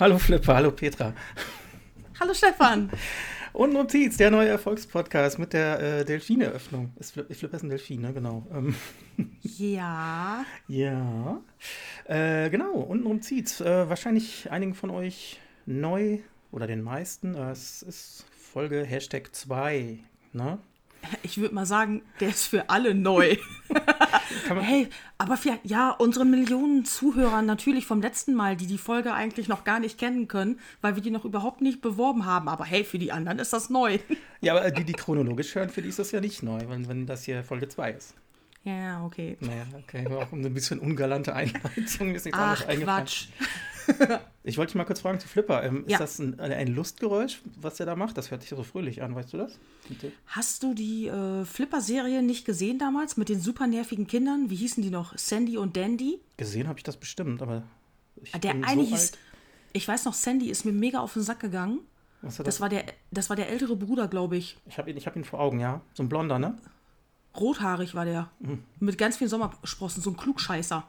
Hallo Flipper, hallo Petra. Hallo Stefan. Und Notiz, der neue Erfolgspodcast mit der äh, Delfine-Öffnung. Flip, Flipper ist ein Delfin, ne? Genau. Ähm. Ja. Ja. Äh, genau, und Notiz. Äh, wahrscheinlich einigen von euch neu oder den meisten. Äh, es ist Folge Hashtag 2. Ne? Ich würde mal sagen, der ist für alle neu. hey, aber für, ja, unsere Millionen Zuhörer natürlich vom letzten Mal, die die Folge eigentlich noch gar nicht kennen können, weil wir die noch überhaupt nicht beworben haben. Aber hey, für die anderen ist das neu. Ja, aber die, die chronologisch hören, für die ist das ja nicht neu, wenn, wenn das hier Folge 2 ist. Ja, okay. Naja, okay. Auch ein bisschen ungalante Einleitung. Ist nichts Ach, Quatsch. ich wollte dich mal kurz fragen zu Flipper. Ähm, ja. Ist das ein, ein, Lustgeräusch, was der da macht? Das hört sich so fröhlich an, weißt du das? Hast du die äh, Flipper-Serie nicht gesehen damals mit den super nervigen Kindern? Wie hießen die noch? Sandy und Dandy? Gesehen habe ich das bestimmt, aber. der eine so hieß. Alt. Ich weiß noch, Sandy ist mir mega auf den Sack gegangen. Das? das war der, das war der ältere Bruder, glaube ich. Ich habe ihn, hab ihn vor Augen, ja. So ein blonder, ne? Rothaarig war der. Mhm. Mit ganz vielen Sommersprossen, so ein Klugscheißer.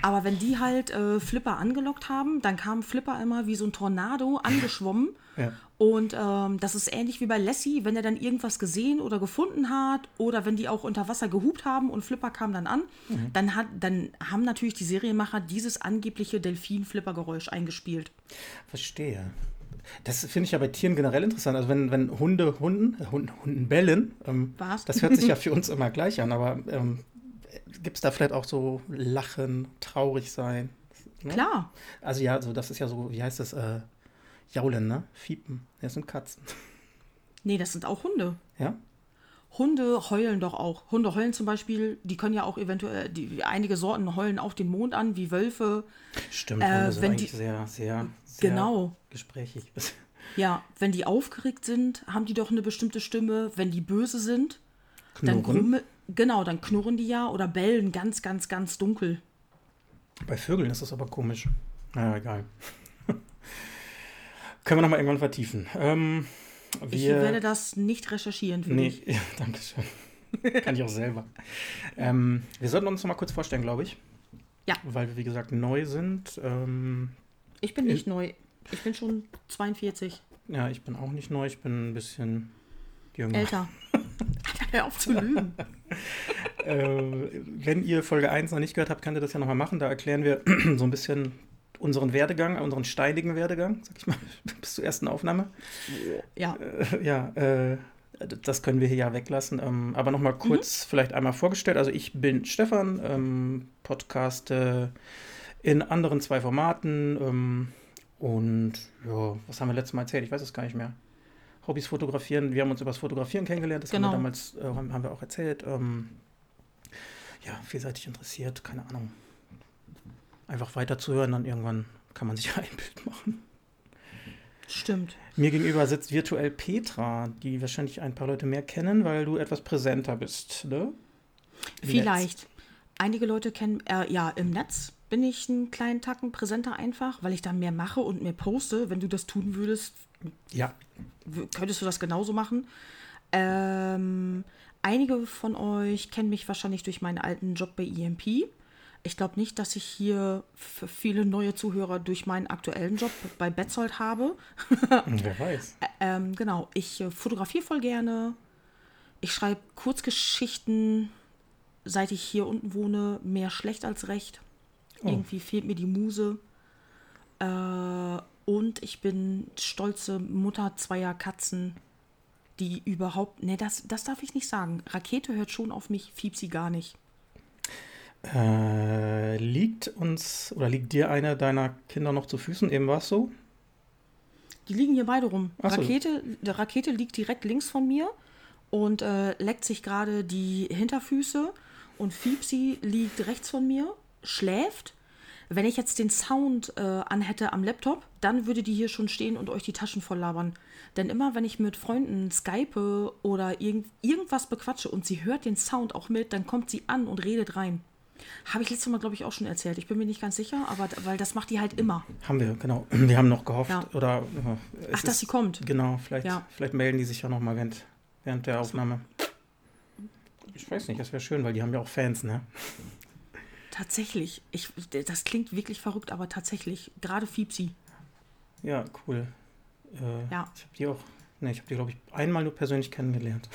Aber wenn die halt äh, Flipper angelockt haben, dann kam Flipper immer wie so ein Tornado angeschwommen. ja. Und ähm, das ist ähnlich wie bei Lassie, wenn er dann irgendwas gesehen oder gefunden hat oder wenn die auch unter Wasser gehupt haben und Flipper kam dann an, mhm. dann, hat, dann haben natürlich die Serienmacher dieses angebliche Delfin-Flipper-Geräusch eingespielt. Verstehe. Das finde ich ja bei Tieren generell interessant. Also wenn, wenn Hunde Hunden, äh, Hunden, Hunden bellen, ähm, das hört sich ja für uns immer gleich an, aber ähm, gibt es da vielleicht auch so Lachen, traurig sein? Ne? Klar. Also ja, so das ist ja so, wie heißt das, äh, Jaulen, ne? Fiepen. Das sind Katzen. Nee, das sind auch Hunde. Ja? Hunde heulen doch auch. Hunde heulen zum Beispiel, die können ja auch eventuell, die, einige Sorten heulen auch den Mond an, wie Wölfe. Stimmt, Hunde äh, wenn die, sehr, sehr, sehr genau. gesprächig. Ja, wenn die aufgeregt sind, haben die doch eine bestimmte Stimme. Wenn die böse sind, Knurren. dann grummel, genau, dann knurren die ja oder bellen ganz, ganz, ganz dunkel. Bei Vögeln ist das aber komisch. Naja, egal. Können wir nochmal irgendwann vertiefen. Ähm, wir, ich werde das nicht recherchieren für nee, dich. Ja, danke schön. Kann ich auch selber. Ähm, wir sollten uns noch mal kurz vorstellen, glaube ich. Ja. Weil wir, wie gesagt, neu sind. Ähm, ich bin nicht neu. Ich bin schon 42. Ja, ich bin auch nicht neu. Ich bin ein bisschen jünger. Älter. Hör auf zu lügen. äh, wenn ihr Folge 1 noch nicht gehört habt, könnt ihr das ja nochmal machen. Da erklären wir so ein bisschen unseren Werdegang, unseren steinigen Werdegang, sag ich mal, bis zur ersten Aufnahme. Ja. Äh, ja, äh, das können wir hier ja weglassen. Ähm, aber nochmal kurz mhm. vielleicht einmal vorgestellt. Also ich bin Stefan, ähm, podcaste in anderen zwei Formaten. Ähm, und ja, was haben wir letztes Mal erzählt? Ich weiß es gar nicht mehr. Hobbys fotografieren. Wir haben uns über das Fotografieren kennengelernt. Das genau. haben wir damals äh, haben wir auch erzählt. Ähm, ja, vielseitig interessiert, keine Ahnung einfach weiterzuhören, dann irgendwann kann man sich ein Bild machen. Stimmt. Mir gegenüber sitzt virtuell Petra, die wahrscheinlich ein paar Leute mehr kennen, weil du etwas präsenter bist, ne? Vielleicht. Netz. Einige Leute kennen, äh, ja, im Netz bin ich einen kleinen Tacken präsenter einfach, weil ich da mehr mache und mehr poste. Wenn du das tun würdest, ja. könntest du das genauso machen. Ähm, einige von euch kennen mich wahrscheinlich durch meinen alten Job bei EMP. Ich glaube nicht, dass ich hier viele neue Zuhörer durch meinen aktuellen Job bei Betzold habe. Wer weiß. ähm, genau, ich äh, fotografiere voll gerne. Ich schreibe Kurzgeschichten, seit ich hier unten wohne, mehr schlecht als recht. Oh. Irgendwie fehlt mir die Muse. Äh, und ich bin stolze Mutter zweier Katzen, die überhaupt. Ne, das, das darf ich nicht sagen. Rakete hört schon auf mich, Fiepsi gar nicht. Äh, liegt uns oder liegt dir einer deiner Kinder noch zu Füßen? Eben war es so? Die liegen hier beide rum. So. Rakete, der Rakete liegt direkt links von mir und äh, leckt sich gerade die Hinterfüße. Und Fiepsi liegt rechts von mir, schläft. Wenn ich jetzt den Sound äh, anhätte am Laptop, dann würde die hier schon stehen und euch die Taschen voll labern. Denn immer, wenn ich mit Freunden skype oder irgend, irgendwas bequatsche und sie hört den Sound auch mit, dann kommt sie an und redet rein. Habe ich letztes Mal, glaube ich, auch schon erzählt. Ich bin mir nicht ganz sicher, aber weil das macht die halt immer. Haben wir, genau. Wir haben noch gehofft. Ja. Oder, äh, Ach, dass sie kommt. Genau, vielleicht, ja. vielleicht melden die sich ja noch mal während, während der Aufnahme. Ich weiß nicht, das wäre schön, weil die haben ja auch Fans, ne? Tatsächlich. Ich, das klingt wirklich verrückt, aber tatsächlich. Gerade Fiepsi. Ja, cool. Äh, Ja. Ich habe die auch, ne, ich habe die, glaube ich, einmal nur persönlich kennengelernt.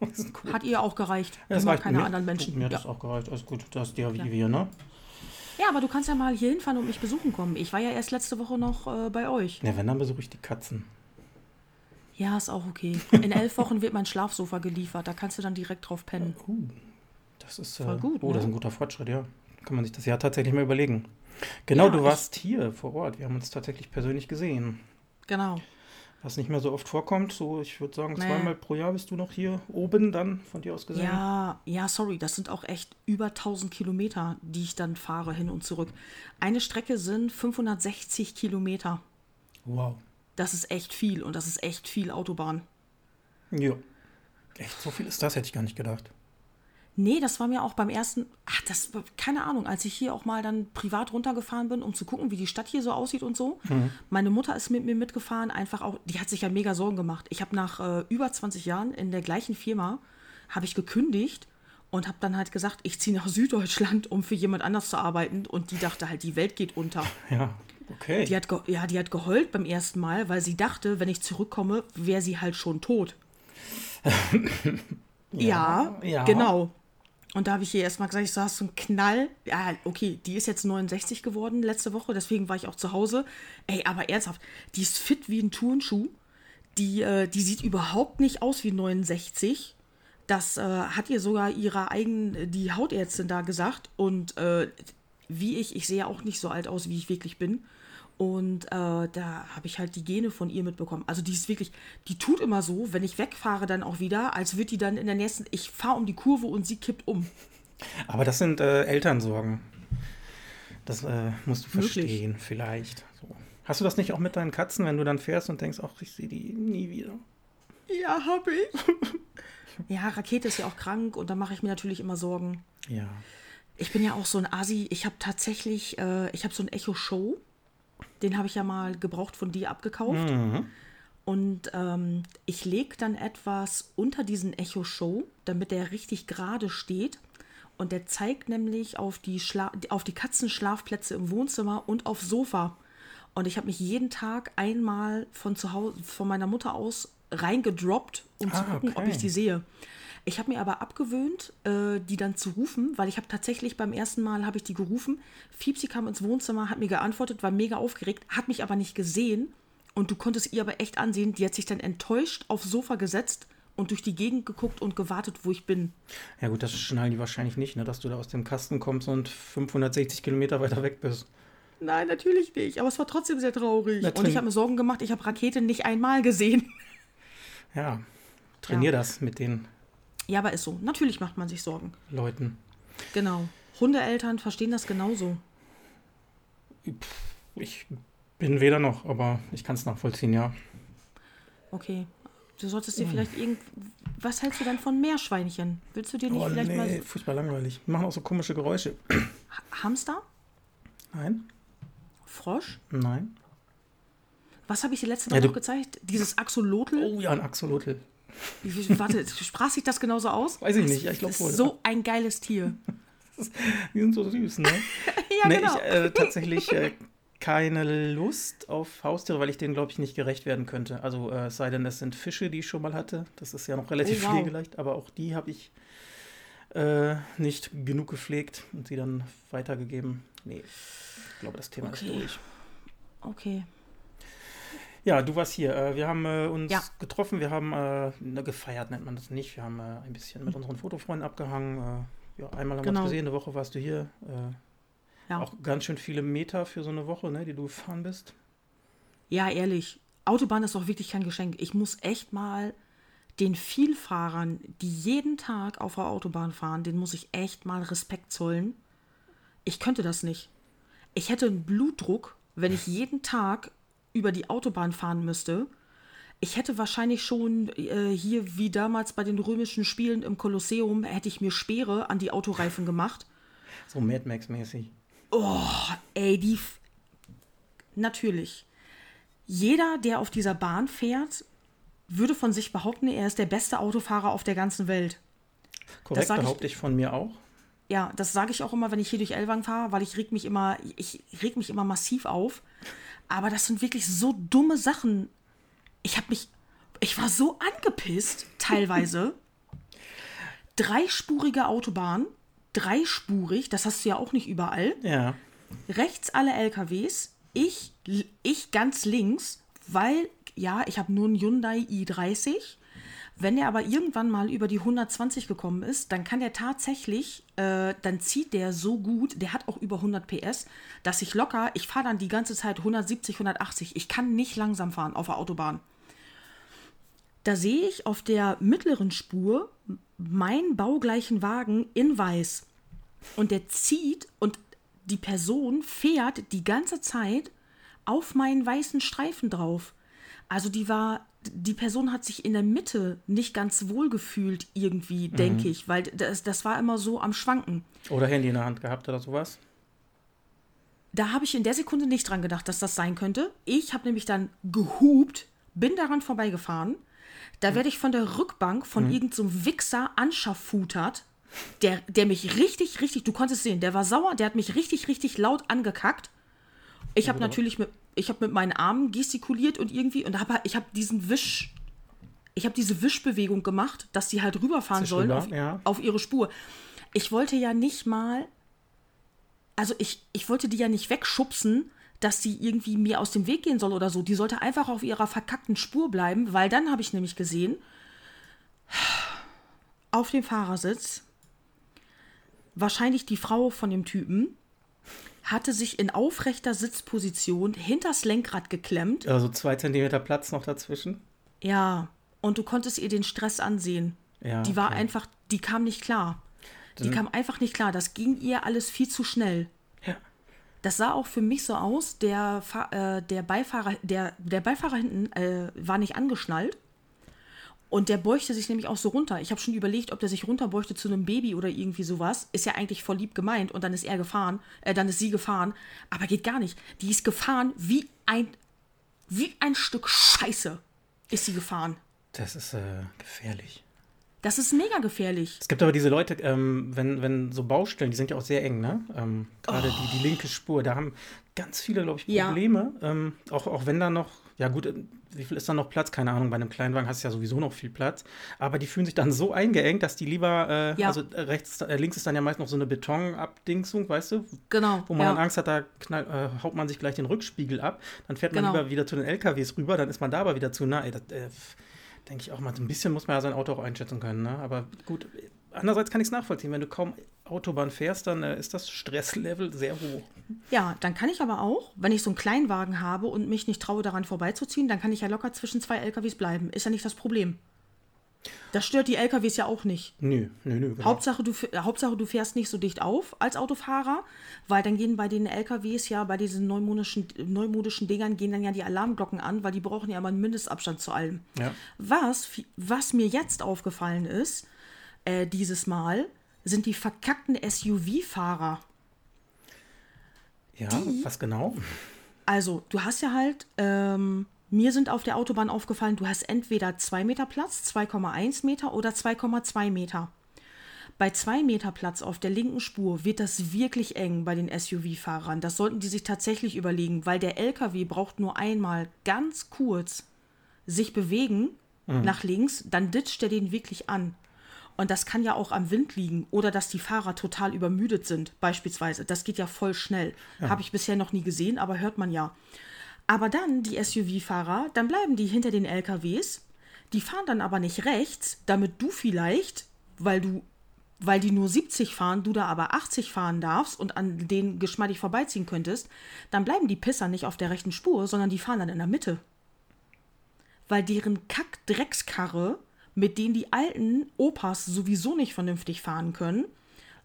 Cool. Hat ihr auch gereicht. Ja, das reicht keine mir. anderen Menschen. Mir hat ja. das auch gereicht. Alles gut, das ist ja wie Ja. wir, ne? ja, aber du kannst ja mal hier hinfahren und mich besuchen kommen. Ich war ja erst letzte Woche noch äh, bei euch. Ja, wenn, dann besuche ich die Katzen. Ja, ist auch okay. In elf Wochen wird mein Schlafsofa geliefert. Da kannst du dann direkt drauf pennen. Uh, das ist, äh, Voll gut, oh, das ist ne? ein guter Fortschritt, ja. Kann man sich das ja tatsächlich mal überlegen. Genau, Ja, du warst hier vor Ort. Wir haben uns tatsächlich persönlich gesehen. Genau. Was nicht mehr so oft vorkommt. So, ich würde sagen, Nee. zweimal pro Jahr bist du noch hier oben dann von dir aus gesehen. Ja, ja, sorry, das sind auch echt über 1000 Kilometer, die ich dann fahre hin und zurück. Eine Strecke sind 560 Kilometer. Wow. Das ist echt viel und das ist echt viel Autobahn. Ja. Echt, so viel ist das, hätte ich gar nicht gedacht. Nee, das war mir auch beim ersten, ach, das, war- keine Ahnung, als ich hier auch mal dann privat runtergefahren bin, um zu gucken, wie die Stadt hier so aussieht und so. Meine Mutter ist mit mir mitgefahren, einfach auch, die hat sich ja mega Sorgen gemacht. Ich habe nach äh, über 20 Jahren in der gleichen Firma, habe ich gekündigt und habe dann halt gesagt, ich ziehe nach Süddeutschland, um für jemand anders zu arbeiten und die dachte halt, die Welt geht unter. Ja, okay. Die hat, ja, die hat geheult beim ersten Mal, weil sie dachte, wenn ich zurückkomme, wäre sie halt schon tot. ja, ja. genau. Und da habe ich ihr erstmal gesagt, ich so, hast du einen Knall? Ja, okay, die ist jetzt 69 geworden letzte Woche, deswegen war ich auch zu Hause. Ey, aber ernsthaft, die ist fit wie ein Turnschuh. Die, äh, die sieht überhaupt nicht aus wie 69. Das äh, hat ihr sogar ihre eigene, die Hautärztin da gesagt. Und äh, wie ich, ich sehe auch nicht so alt aus, wie ich wirklich bin. Und äh, da habe ich halt die Gene von ihr mitbekommen. Also die ist wirklich, die tut immer so, wenn ich wegfahre dann auch wieder, als wird die dann in der nächsten, ich fahre um die Kurve und sie kippt um. Aber das sind äh, Elternsorgen. Das äh, musst du verstehen, vielleicht. So. Hast du das nicht auch mit deinen Katzen, wenn du dann fährst und denkst, ach, ich sehe die nie wieder? Ja, habe ich. ja, Rakete ist ja auch krank und da mache ich mir natürlich immer Sorgen. Ja. Ich bin ja auch so ein Asi. Ich habe tatsächlich, äh, ich habe so ein Echo Show. Den habe ich ja mal gebraucht von dir abgekauft. Und ähm, ich lege dann etwas unter diesen Echo Show, damit der richtig gerade steht. Und der zeigt nämlich auf die, Schla auf die Katzenschlafplätze im Wohnzimmer und aufs Sofa. Und ich habe mich jeden Tag einmal von zu Hause, von meiner Mutter aus reingedroppt, um zu Ah, gucken, ob okay. ich die sehe. Ich habe mir aber abgewöhnt, äh, die dann zu rufen, weil ich habe tatsächlich beim ersten Mal habe ich die gerufen. Fiepsi kam ins Wohnzimmer, hat mir geantwortet, war mega aufgeregt, hat mich aber nicht gesehen. Und du konntest ihr aber echt ansehen, die hat sich dann enttäuscht aufs Sofa gesetzt und durch die Gegend geguckt und gewartet, wo ich bin. Ja gut, das schnallen die wahrscheinlich nicht, ne, dass du da aus dem Kasten kommst und 560 Kilometer weiter weg bist. Nein, natürlich nicht. Aber es war trotzdem sehr traurig. Na, und ich habe mir Sorgen gemacht, ich habe Rakete nicht einmal gesehen. Ja, trainier Ja. das mit den Ja, aber ist so. Natürlich macht man sich Sorgen. Leuten. Genau. Hundeeltern verstehen das genauso. Ich bin weder noch, aber ich kann es nachvollziehen, ja. Okay. Du solltest dir Hm. vielleicht irgend. Was hältst du denn von Meerschweinchen? Willst du dir nicht Oh vielleicht nee, mal. furchtbar langweilig. Die machen auch so komische Geräusche. Ha- Hamster? Nein, Frosch? nein. Was habe ich dir letzte Ja, Mal du- noch gezeigt? Dieses Axolotl? Oh ja, ein Axolotl. Wie- Warte, sprach sich das genauso aus? Weiß ich Das nicht, ja, ich glaub ist wohl. So ein geiles Tier. Die sind so süß, ne? Ja, nee, genau. ich äh, tatsächlich äh, keine Lust auf Haustiere, weil ich denen, glaube ich, nicht gerecht werden könnte. Also äh, sei denn, es sind Fische, die ich schon mal hatte. Das ist ja noch relativ Oh, wow. pflegeleicht, aber auch die habe ich äh, nicht genug gepflegt und sie dann weitergegeben. Nee, ich glaube, das Thema Okay. ist durch. Okay. Ja, du warst hier. Äh, wir haben äh, uns Ja. getroffen, wir haben äh, ne, gefeiert, nennt man das nicht. Wir haben ein bisschen mit unseren Fotofreunden abgehangen. Ja, einmal haben wir Genau. uns gesehen, eine Woche warst du hier. Ja. Auch ganz schön viele Meter für so eine Woche, ne, die du gefahren bist. Ja, ehrlich. Autobahn ist auch wirklich kein Geschenk. Ich muss echt mal den Vielfahrern, die jeden Tag auf der Autobahn fahren, den muss ich echt mal Respekt zollen. Ich könnte das nicht. Ich hätte einen Blutdruck, wenn ich jeden Tag über die Autobahn fahren müsste. Ich hätte wahrscheinlich schon äh, hier wie damals bei den römischen Spielen im Kolosseum, hätte ich mir Speere an die Autoreifen gemacht. So Mad Max-mäßig. Ey, die. F Natürlich. Jeder, der auf dieser Bahn fährt, würde von sich behaupten, er ist der beste Autofahrer auf der ganzen Welt. Korrekt, ich- behaupte ich von mir auch. Ja, das sage ich auch immer, wenn ich hier durch Elwang fahre, weil ich reg mich immer, ich reg mich immer massiv auf. Aber das sind wirklich so dumme Sachen. Ich habe mich, ich war so angepisst, teilweise. Dreispurige Autobahn, dreispurig, das hast du ja auch nicht überall. Ja. Rechts alle LKWs, ich, ich ganz links, weil, ja, ich habe nur einen Hyundai i30. Wenn er aber irgendwann mal über die 120 gekommen ist, dann kann der tatsächlich, äh, dann zieht der so gut, der hat auch über 100 PS, dass ich locker, ich fahre dann die ganze Zeit 170, 180. Ich kann nicht langsam fahren auf der Autobahn. Da sehe ich auf der mittleren Spur meinen baugleichen Wagen in weiß. Und der zieht und die Person fährt die ganze Zeit auf meinen weißen Streifen drauf. Also die war, die Person hat sich in der Mitte nicht ganz wohl gefühlt irgendwie, mhm. denke ich, weil das, das war immer so am Schwanken. Oder Handy in der Hand gehabt oder sowas? Da habe ich in der Sekunde nicht dran gedacht, dass das sein könnte. Ich habe nämlich dann gehupt, bin daran vorbeigefahren. Da werde ich von der Rückbank von mhm. irgendeinem so Wichser anschaffutert, der, der mich richtig, richtig, du konntest sehen, der war sauer, der hat mich richtig, richtig laut angekackt. Ich habe natürlich mit, ich habe mit meinen Armen gestikuliert und irgendwie und hab, ich habe diesen Wisch, ich habe diese Wischbewegung gemacht, dass die halt rüberfahren sollen auf, ja. auf ihre Spur. Ich wollte ja nicht mal, also ich, ich wollte die ja nicht wegschubsen, dass sie irgendwie mir aus dem Weg gehen soll oder so. Die sollte einfach auf ihrer verkackten Spur bleiben, weil dann habe ich nämlich gesehen, auf dem Fahrersitz, wahrscheinlich die Frau von dem Typen, hatte sich in aufrechter Sitzposition hinters Lenkrad geklemmt. Also zwei Zentimeter Platz noch dazwischen. Ja, und du konntest ihr den Stress ansehen. Ja, die war okay. einfach, die kam nicht klar. Die kam einfach nicht klar. Das ging ihr alles viel zu schnell. Ja. Das sah auch für mich so aus, der, äh, der Beifahrer, der, der Beifahrer hinten äh, war nicht angeschnallt. Und der beuchte sich nämlich auch so runter. Ich habe schon überlegt, ob der sich runterbeuchte zu einem Baby oder irgendwie sowas. Ist ja eigentlich voll lieb gemeint. Und dann ist er gefahren, äh, dann ist sie gefahren. Aber geht gar nicht. Die ist gefahren wie ein, wie ein Stück Scheiße ist sie gefahren. Das ist äh, gefährlich. Das ist mega gefährlich. Es gibt aber diese Leute, ähm, wenn, wenn so Baustellen, die sind ja auch sehr eng, ne? Ähm, Gerade oh. die, die linke Spur, da haben ganz viele, glaube ich, Probleme. Ja. Ähm, auch, auch wenn da noch ja gut, wie viel ist da noch Platz? Keine Ahnung, bei einem Kleinwagen hast du ja sowieso noch viel Platz. Aber die fühlen sich dann so eingeengt, dass die lieber, äh, ja. also äh, rechts, äh, links ist dann ja meist noch so eine Betonabdingsung, weißt du? Genau. Wo man ja. dann Angst hat, da knall, äh, haut man sich gleich den Rückspiegel ab. Dann fährt man genau. lieber wieder zu den LKWs rüber, dann ist man da aber wieder zu nah. Ey, das, äh, denke ich auch mal, ein bisschen muss man ja sein Auto auch einschätzen können. Ne? Aber gut, andererseits kann ich es nachvollziehen. Wenn du kaum Autobahn fährst, dann äh, ist das Stresslevel sehr hoch. Ja, dann kann ich aber auch, wenn ich so einen Kleinwagen habe und mich nicht traue, daran vorbeizuziehen, dann kann ich ja locker zwischen zwei LKWs bleiben. Ist ja nicht das Problem. Das stört die LKWs ja auch nicht. Nö, nö, nö. Genau. Hauptsache, du, Hauptsache, du fährst nicht so dicht auf als Autofahrer, weil dann gehen bei den LKWs ja, bei diesen neumodischen, neumodischen Dingern, gehen dann ja die Alarmglocken an, weil die brauchen ja immer einen Mindestabstand zu allem. Ja. Was, was mir jetzt aufgefallen ist, äh, dieses Mal, sind die verkackten SUV-Fahrer. Ja, die, was genau? Also, du hast ja halt, ähm, mir sind auf der Autobahn aufgefallen, du hast entweder 2 Meter Platz, 2,1 Meter oder 2,2 Meter. Bei 2 Meter Platz auf der linken Spur wird das wirklich eng bei den SUV-Fahrern. Das sollten die sich tatsächlich überlegen, weil der LKW braucht nur einmal ganz kurz sich bewegen mhm. nach links, dann ditcht er den wirklich an. Und das kann ja auch am Wind liegen oder dass die Fahrer total übermüdet sind, beispielsweise. Das geht ja voll schnell. Ja. Habe ich bisher noch nie gesehen, aber hört man ja. Aber dann die SUV-Fahrer, dann bleiben die hinter den LKWs. Die fahren dann aber nicht rechts, damit du vielleicht, weil du, weil die nur 70 fahren, du da aber 80 fahren darfst und an denen geschmeidig vorbeiziehen könntest, dann bleiben die Pisser nicht auf der rechten Spur, sondern die fahren dann in der Mitte. Weil deren Kack-Dreckskarre mit denen die alten Opas sowieso nicht vernünftig fahren können,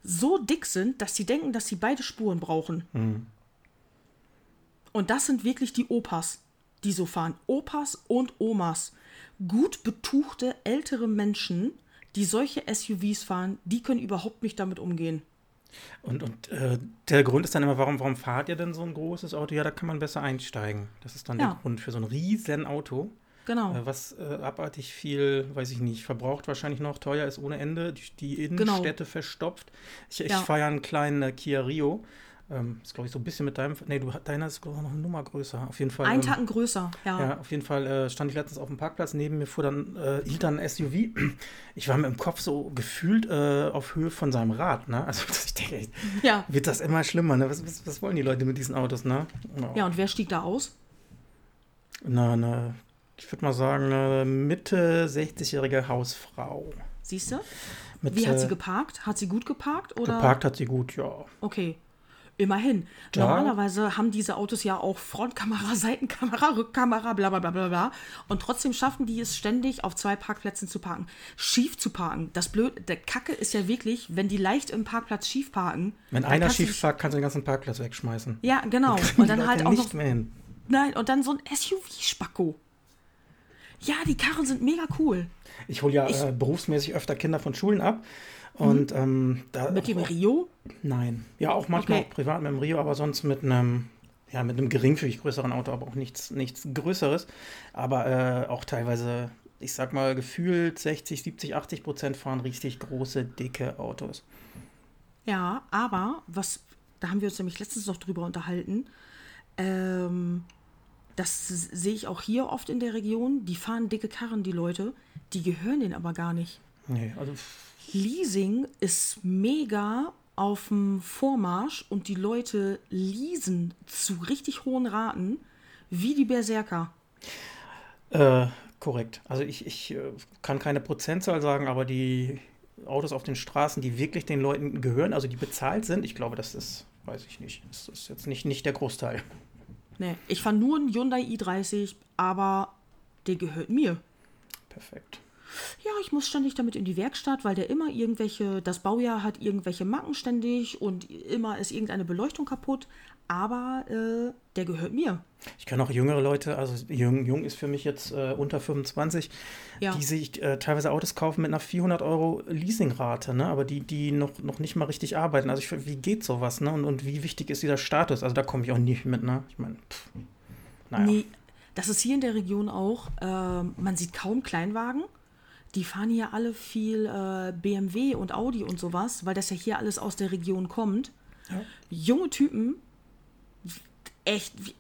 so dick sind, dass sie denken, dass sie beide Spuren brauchen. Mhm. Und das sind wirklich die Opas, die so fahren. Opas und Omas. Gut betuchte ältere Menschen, die solche SUVs fahren, die können überhaupt nicht damit umgehen. Und, und äh, der Grund ist dann immer, warum, warum fahrt ihr denn so ein großes Auto? Ja, da kann man besser einsteigen. Das ist dann ja. der Grund für so ein riesen Auto. Genau. Äh, was äh, abartig viel, weiß ich nicht, verbraucht wahrscheinlich noch, teuer ist ohne Ende, die, die Innenstädte genau. verstopft. Ich, ich ja. fahre ja einen kleinen äh, Kia Rio. Ähm, ist, glaube ich, so ein bisschen mit deinem. Nee, du, deiner ist, glaube ich, noch eine Nummer größer. Auf jeden Fall. Ein ähm, Tacken größer, ja. Ja, auf jeden Fall äh, stand ich letztens auf dem Parkplatz. Neben mir fuhr dann, äh, hielt dann ein SUV. Ich war mir im Kopf so gefühlt äh, auf Höhe von seinem Rad. Ne? Also ich denke, echt, Ja. wird das immer schlimmer. Ne? Was, was, was wollen die Leute mit diesen Autos? Ne? Ja. Ja, und wer stieg da aus? Na, na, ich würde mal sagen, eine Mitte 60-jährige Hausfrau. Siehst du? Wie hat sie äh, geparkt? Hat sie gut geparkt? Oder? geparkt hat sie gut, ja. Okay. Immerhin. Ja. Normalerweise haben diese Autos ja auch Frontkamera, Seitenkamera, Rückkamera, bla bla bla bla bla. Und trotzdem schaffen die es ständig, auf zwei Parkplätzen zu parken. Schief zu parken. Das Blöd, der Kacke ist ja wirklich, wenn die leicht im Parkplatz schief parken. Wenn dann einer schief parkt, kannst du den ganzen Parkplatz wegschmeißen. Ja, genau. Kriegen Und dann halt auch nicht noch. mehr hin. Nein, und dann so ein SUV-Spacko. Ja, die Karren sind mega cool. Ich hole ja Ich- äh, berufsmäßig öfter Kinder von Schulen ab. Und ähm, da. Mhm. Mit dem Rio. Nein. Ja, auch manchmal Okay. auch privat mit dem Rio, aber sonst mit einem, ja, mit einem geringfügig größeren Auto, aber auch nichts, nichts Größeres. Aber äh, auch teilweise, ich sag mal, gefühlt 60, 70, 80 Prozent fahren richtig große, dicke Autos. Ja, aber was, da haben wir uns nämlich letztens noch drüber unterhalten. Ähm, das sehe ich auch hier oft in der Region. Die fahren dicke Karren, die Leute. Die gehören denen aber gar nicht. Nee, also Leasing ist mega auf dem Vormarsch und die Leute leasen zu richtig hohen Raten wie die Berserker. Äh, korrekt. Also ich, ich äh, kann keine Prozentzahl sagen, aber die Autos auf den Straßen, die wirklich den Leuten gehören, also die bezahlt sind, ich glaube, das ist, weiß ich nicht, das ist jetzt nicht, nicht der Großteil. Nee, ich fahre nur einen Hyundai i30, aber der gehört mir. Perfekt. Ja, ich muss ständig damit in die Werkstatt, weil der immer irgendwelche, das Baujahr hat irgendwelche Macken ständig und immer ist irgendeine Beleuchtung kaputt. Aber äh, der gehört mir. Ich kenne auch jüngere Leute, also jung, jung ist für mich jetzt äh, unter 25, Ja. die sich äh, teilweise Autos kaufen mit einer 400 Euro Leasingrate, ne? aber die, die noch, noch nicht mal richtig arbeiten. Also ich, wie geht sowas ne? und, und wie wichtig ist dieser Status? Also da komme ich auch nicht mit. Ne? Ich meine, naja. Nee, das ist hier in der Region auch. ähm, man sieht kaum Kleinwagen. Die fahren hier alle viel äh, BMW und Audi und sowas, weil das ja hier alles aus der Region kommt. Ja. Junge Typen, echt. Wie,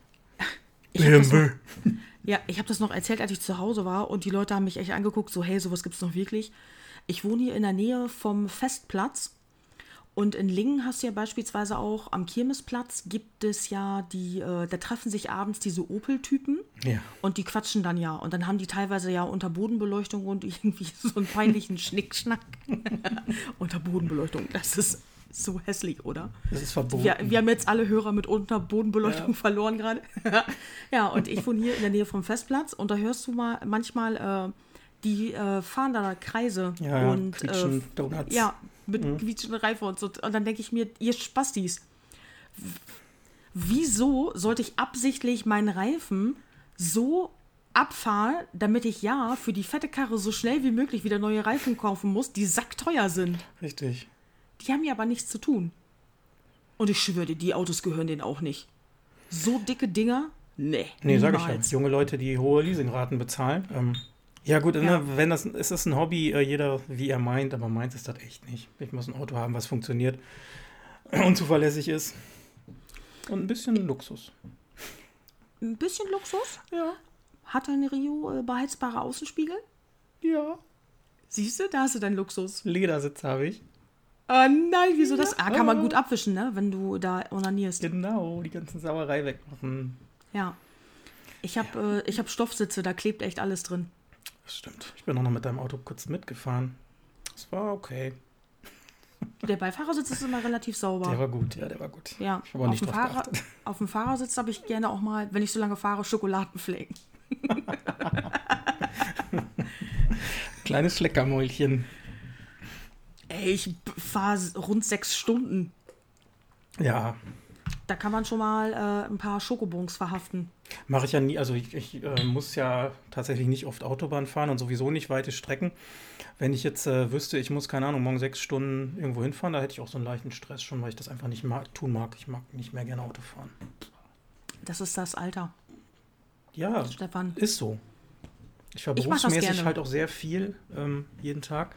ich hab das noch, Ja, ich habe das noch erzählt, als ich zu Hause war und die Leute haben mich echt angeguckt, so hey, sowas gibt's noch wirklich. Ich wohne hier in der Nähe vom Festplatz und in Lingen hast du ja beispielsweise auch am Kirmesplatz gibt es ja die, äh, da treffen sich abends diese Opel-Typen Ja. und die quatschen dann ja und dann haben die teilweise ja unter Bodenbeleuchtung und irgendwie so einen peinlichen Schnickschnack. unter Bodenbeleuchtung, das ist so hässlich, oder? Das ist verboten. Wir, wir haben jetzt alle Hörer mit Unterbodenbeleuchtung Ja. verloren gerade. ja, und ich wohne hier in der Nähe vom Festplatz und da hörst du mal manchmal, äh, die äh, fahren da Kreise Ja, und äh, Donuts. ja, mit quietschenden Reifen und so. Und dann denke ich mir, ihr Spastis, wieso sollte ich absichtlich meinen Reifen so abfahren, damit ich ja für die fette Karre so schnell wie möglich wieder neue Reifen kaufen muss, die sackteuer sind. Richtig. Die haben ja aber nichts zu tun. Und ich schwöre dir, die Autos gehören denen auch nicht. So dicke Dinger? Nee. Nee, sag ich ja. niemals. Junge Leute, die hohe Leasingraten bezahlen. Ähm, ja, gut, Ja. Ne, wenn das, es ist ein Hobby, äh, jeder wie er meint, aber meint ist das echt nicht. Ich muss ein Auto haben, was funktioniert und zuverlässig ist. Und ein bisschen Luxus. Ein bisschen Luxus. Ja. Hat dein Rio äh, beheizbare Außenspiegel? Ja. Siehst du, da hast du deinen Luxus. Ledersitz habe ich. Ah nein, wieso das? Ah, kann man gut abwischen, ne? Wenn du da onanierst. Genau, die ganzen Sauerei wegmachen. Ja. Ich habe äh, ich hab Stoffsitze, da klebt echt alles drin. Das stimmt. Ich bin auch noch mit deinem Auto kurz mitgefahren. Das war okay. Der Beifahrersitz ist immer relativ sauber. Der war gut, ja, der war gut. ja, Ich habe auch auf nicht dem, drauf Fahrer, geachtet. auf dem Fahrersitz habe ich gerne auch mal, wenn ich so lange fahre, Schokoladenflecken. Kleines Schleckermäulchen. Ey, ich fahre rund sechs Stunden. Ja, Da kann man schon mal äh, ein paar Schokobons verhaften. Mache ich ja nie, also ich, ich äh, muss ja tatsächlich nicht oft Autobahn fahren und sowieso nicht weite Strecken. Wenn ich jetzt äh, wüsste, ich muss, keine Ahnung, morgen sechs Stunden irgendwo hinfahren, da hätte ich auch so einen leichten Stress schon, weil ich das einfach nicht mag, tun mag. Ich mag nicht mehr gerne Auto fahren. Das ist das Alter, Ja, Stefan. ist so. Ich war das berufsmäßig halt auch sehr viel, ähm, jeden Tag.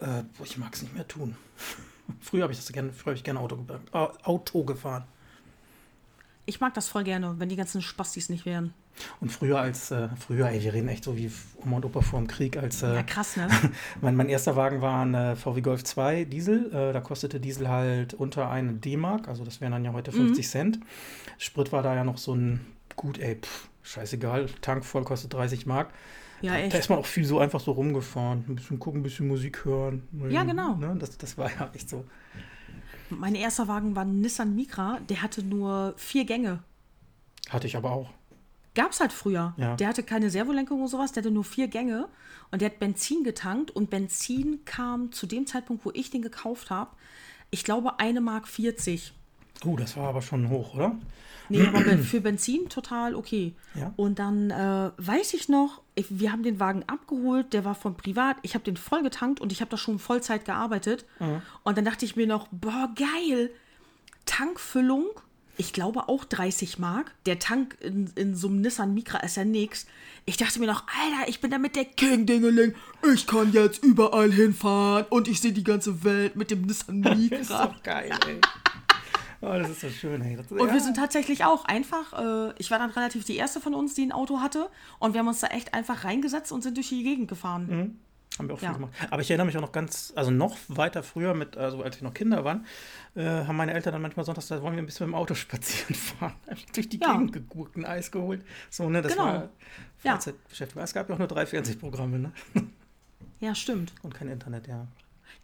Äh, ich mag es nicht mehr tun. früher habe ich das gerne, früher habe ich gerne Auto, äh, Auto gefahren. Ich mag das voll gerne, wenn die ganzen Spastis nicht wären. Und früher als, äh, früher, ey, wir reden echt so wie Oma und Opa vor dem Krieg, als. Äh, ja, krass, ne? mein, mein erster Wagen war ein äh, VW Golf 2 Diesel. Äh, da kostete Diesel halt unter eine D-Mark, also das wären dann ja heute 50 mhm. Cent. Sprit war da ja noch so ein, gut, ey, pff, scheißegal, Tank voll kostet 30 Mark. Ja, echt. Da ist man auch viel so einfach so rumgefahren. Ein bisschen gucken, ein bisschen Musik hören. Ja, genau. Ne? Das, das war ja echt so. Mein erster Wagen war ein Nissan Micra, der hatte nur vier Gänge. Hatte ich aber auch. Gab es halt früher. Ja. Der hatte keine Servolenkung oder sowas, der hatte nur vier Gänge und der hat Benzin getankt und Benzin kam zu dem Zeitpunkt, wo ich den gekauft habe, ich glaube eine Mark 40. Oh, das war aber schon hoch, oder? Nee, aber für Benzin total okay. Ja. Und dann äh, weiß ich noch, ich, wir haben den Wagen abgeholt, der war von privat. Ich habe den voll getankt und ich habe da schon Vollzeit gearbeitet. Mhm. Und dann dachte ich mir noch, boah, geil. Tankfüllung, ich glaube auch 30 Mark. Der Tank in, in so einem Nissan Micra ist ja nix. Ich dachte mir noch, Alter, ich bin damit der King Dingeling. Ich kann jetzt überall hinfahren und ich sehe die ganze Welt mit dem Nissan Micra. ist doch geil, ey. Oh, das ist so schön. Ey. Das, und ja. wir sind tatsächlich auch einfach, äh, ich war dann relativ die erste von uns, die ein Auto hatte. Und wir haben uns da echt einfach reingesetzt und sind durch die Gegend gefahren. Mhm. Haben wir auch viel ja. gemacht. Aber ich erinnere mich auch noch ganz, also noch weiter früher, mit, also als wir noch Kinder waren, äh, haben meine Eltern dann manchmal sonntags, da wollen wir ein bisschen mit dem Auto spazieren fahren. durch die ja. Gegend gegurkt, ein Eis geholt. So, ne, das genau. war Freizeitbeschäftigung. Es gab ja auch nur drei Fernsehprogramme, ne? Ja, stimmt. Und kein Internet, ja.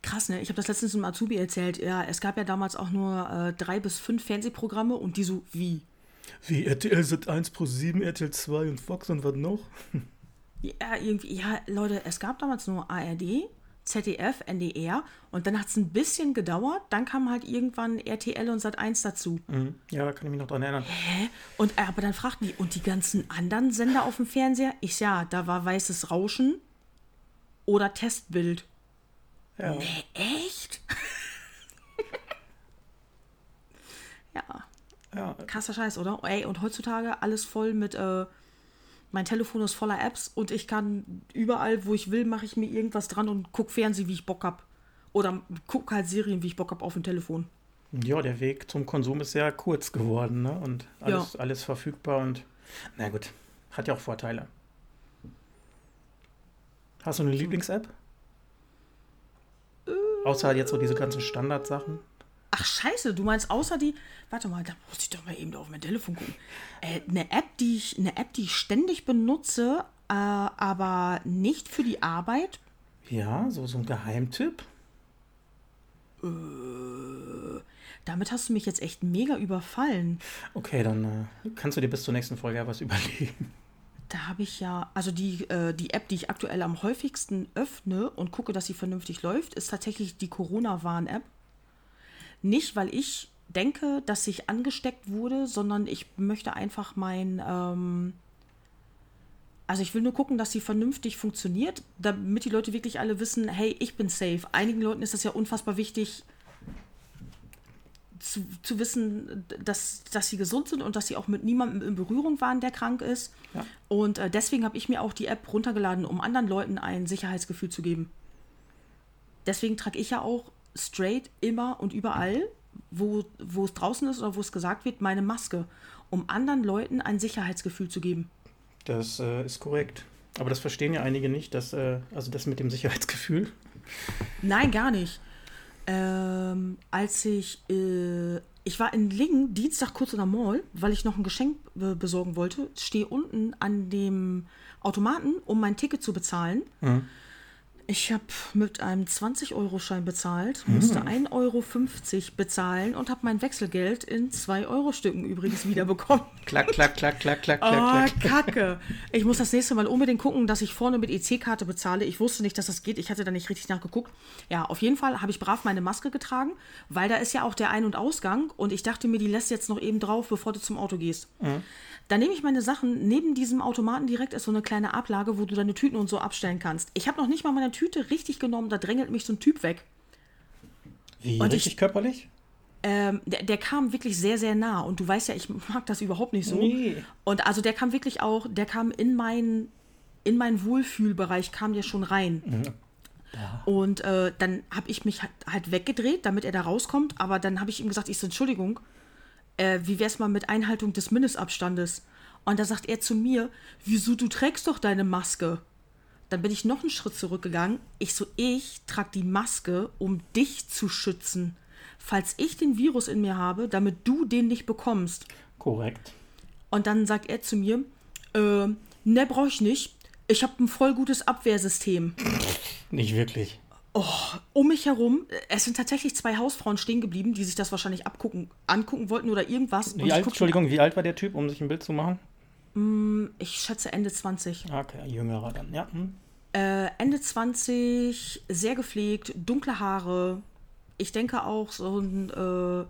Krass, ne? Ich habe das letztens im Azubi erzählt. Ja, es gab ja damals auch nur äh, drei bis fünf Fernsehprogramme und die so wie? Wie RTL Sat 1 Pro 7, RTL 2 und Fox und was noch? ja, irgendwie, ja, Leute, es gab damals nur ARD, ZDF, NDR und dann hat es ein bisschen gedauert. Dann kam halt irgendwann RTL und Sat 1 dazu. Mhm. Ja, da kann ich mich noch dran erinnern. Hä? Und äh, aber dann fragten die, und die ganzen anderen Sender auf dem Fernseher? Ich ja, da war weißes Rauschen oder Testbild. Ja. Nee, echt? ja. ja. Krasser Scheiß, oder? Ey, und heutzutage alles voll mit, äh, mein Telefon ist voller Apps und ich kann überall, wo ich will, mache ich mir irgendwas dran und gucke Fernsehen, wie ich Bock habe. Oder gucke halt Serien, wie ich Bock habe auf dem Telefon. Ja, der Weg zum Konsum ist sehr kurz geworden, ne? Und alles, ja. alles verfügbar und na gut, hat ja auch Vorteile. Hast du eine Lieblings-App? Außer jetzt so diese ganzen Standardsachen. Ach scheiße, du meinst außer die. Warte mal, da muss ich doch mal eben auf mein Telefon gucken. Äh, eine App, die ich, eine App, die ich ständig benutze, äh, aber nicht für die Arbeit. Ja, so, so ein Geheimtipp. Äh, damit hast du mich jetzt echt mega überfallen. Okay, dann äh, kannst du dir bis zur nächsten Folge ja was überlegen. Da habe ich ja, also die, äh, die App, die ich aktuell am häufigsten öffne und gucke, dass sie vernünftig läuft, ist tatsächlich die Corona-Warn-App. Nicht, weil ich denke, dass ich angesteckt wurde, sondern ich möchte einfach mein, ähm, also ich will nur gucken, dass sie vernünftig funktioniert, damit die Leute wirklich alle wissen, hey, ich bin safe. Einigen Leuten ist das ja unfassbar wichtig, zu, zu wissen, dass, dass sie gesund sind und dass sie auch mit niemandem in Berührung waren, der krank ist. Ja. Und äh, deswegen habe ich mir auch die App runtergeladen, um anderen Leuten ein Sicherheitsgefühl zu geben. Deswegen trage ich ja auch straight immer und überall, wo, wo es draußen ist oder wo es gesagt wird, meine Maske, um anderen Leuten ein Sicherheitsgefühl zu geben. Das äh, ist korrekt. Aber das verstehen ja einige nicht, dass, äh, also das mit dem Sicherheitsgefühl. Nein, gar nicht ähm, als ich, äh, ich war in Lingen Dienstag kurz in der Mall, weil ich noch ein Geschenk äh, besorgen wollte, stehe unten an dem Automaten, um mein Ticket zu bezahlen. Mhm. Ich habe mit einem 20-Euro-Schein bezahlt, musste mhm. 1,50 Euro bezahlen und habe mein Wechselgeld in 2-Euro-Stücken übrigens wiederbekommen. klack, klack, klack, klack, klack, oh, klack. Kacke. Ich muss das nächste Mal unbedingt gucken, dass ich vorne mit EC-Karte bezahle. Ich wusste nicht, dass das geht. Ich hatte da nicht richtig nachgeguckt. Ja, auf jeden Fall habe ich brav meine Maske getragen, weil da ist ja auch der Ein- und Ausgang und ich dachte mir, die lässt jetzt noch eben drauf, bevor du zum Auto gehst. Mhm. Dann nehme ich meine Sachen. Neben diesem Automaten direkt ist so eine kleine Ablage, wo du deine Tüten und so abstellen kannst. Ich habe noch nicht mal meine Tüte richtig genommen, da drängelt mich so ein Typ weg. Wie, und richtig ich, körperlich? Ähm, der, der, kam wirklich sehr, sehr nah. Und du weißt ja, ich mag das überhaupt nicht so. Nee. Und also der kam wirklich auch, der kam in meinen in meinen Wohlfühlbereich, kam der schon rein. Mhm. Ja. Und äh, dann habe ich mich halt, halt, weggedreht, damit er da rauskommt. Aber dann habe ich ihm gesagt, ich so, Entschuldigung, äh, wie wär's mal mit Einhaltung des Mindestabstandes? Und da sagt er zu mir, wieso, du trägst doch deine Maske. Dann bin ich noch einen Schritt zurückgegangen. Ich so, ich trage die Maske, um dich zu schützen. Falls ich den Virus in mir habe, damit du den nicht bekommst. Korrekt. Und dann sagt er zu mir, äh, ne, brauche ich nicht. Ich habe ein voll gutes Abwehrsystem. Nicht wirklich. Oh, um mich herum, es sind tatsächlich zwei Hausfrauen stehen geblieben, die sich das wahrscheinlich abgucken, angucken wollten oder irgendwas. Wie alt, Entschuldigung, wie alt war der Typ, um sich ein Bild zu machen? Mm, ich schätze Ende 20. Okay, jüngerer dann, ja. Hm. Äh, Ende 20, sehr gepflegt, dunkle Haare. Ich denke auch so ein äh,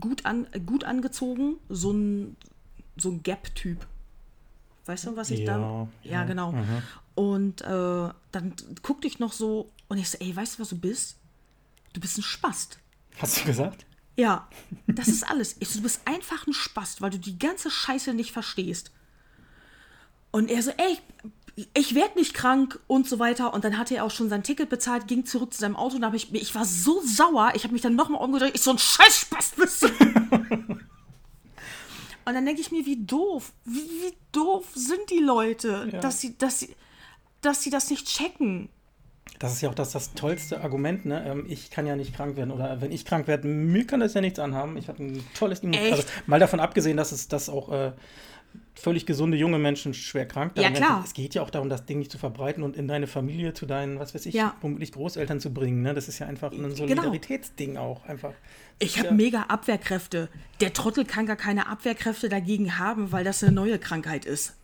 gut, an, gut angezogen, so ein, so ein Gap-Typ. Weißt du, was ich ja, da. Ja, ja. genau. Mhm. Und äh, dann guckte ich noch so und ich so, ey, weißt du, was du bist? Du bist ein Spast. Hast du gesagt? Ja, das ist alles. Ich so, du bist einfach ein Spast, weil du die ganze Scheiße nicht verstehst. Und er so, ey, ich werde nicht krank und so weiter. Und dann hatte er auch schon sein Ticket bezahlt, ging zurück zu seinem Auto und habe ich, ich war so sauer, ich habe mich dann nochmal umgedreht, ich so ein Scheißspast bist du. und dann denke ich mir, wie doof, wie, wie doof sind die Leute, Ja. dass sie, dass sie, dass sie das nicht checken. Das ist ja auch das, das tollste Argument, ne? Ähm, ich kann ja nicht krank werden. Oder wenn ich krank werde, mir kann das ja nichts anhaben. Ich habe ein tolles Immun. Echt? Also, mal davon abgesehen, dass es dass auch äh, völlig gesunde junge Menschen schwer krank Ja, klar. Es geht ja auch darum, das Ding nicht zu verbreiten und in deine Familie, zu deinen, was weiß ich, Ja. womöglich Großeltern zu bringen. Ne? Das ist ja einfach ein Genau. Solidaritätsding auch. Einfach. Ich Ja. habe mega Abwehrkräfte. Der Trottel kann gar keine Abwehrkräfte dagegen haben, weil das eine neue Krankheit ist.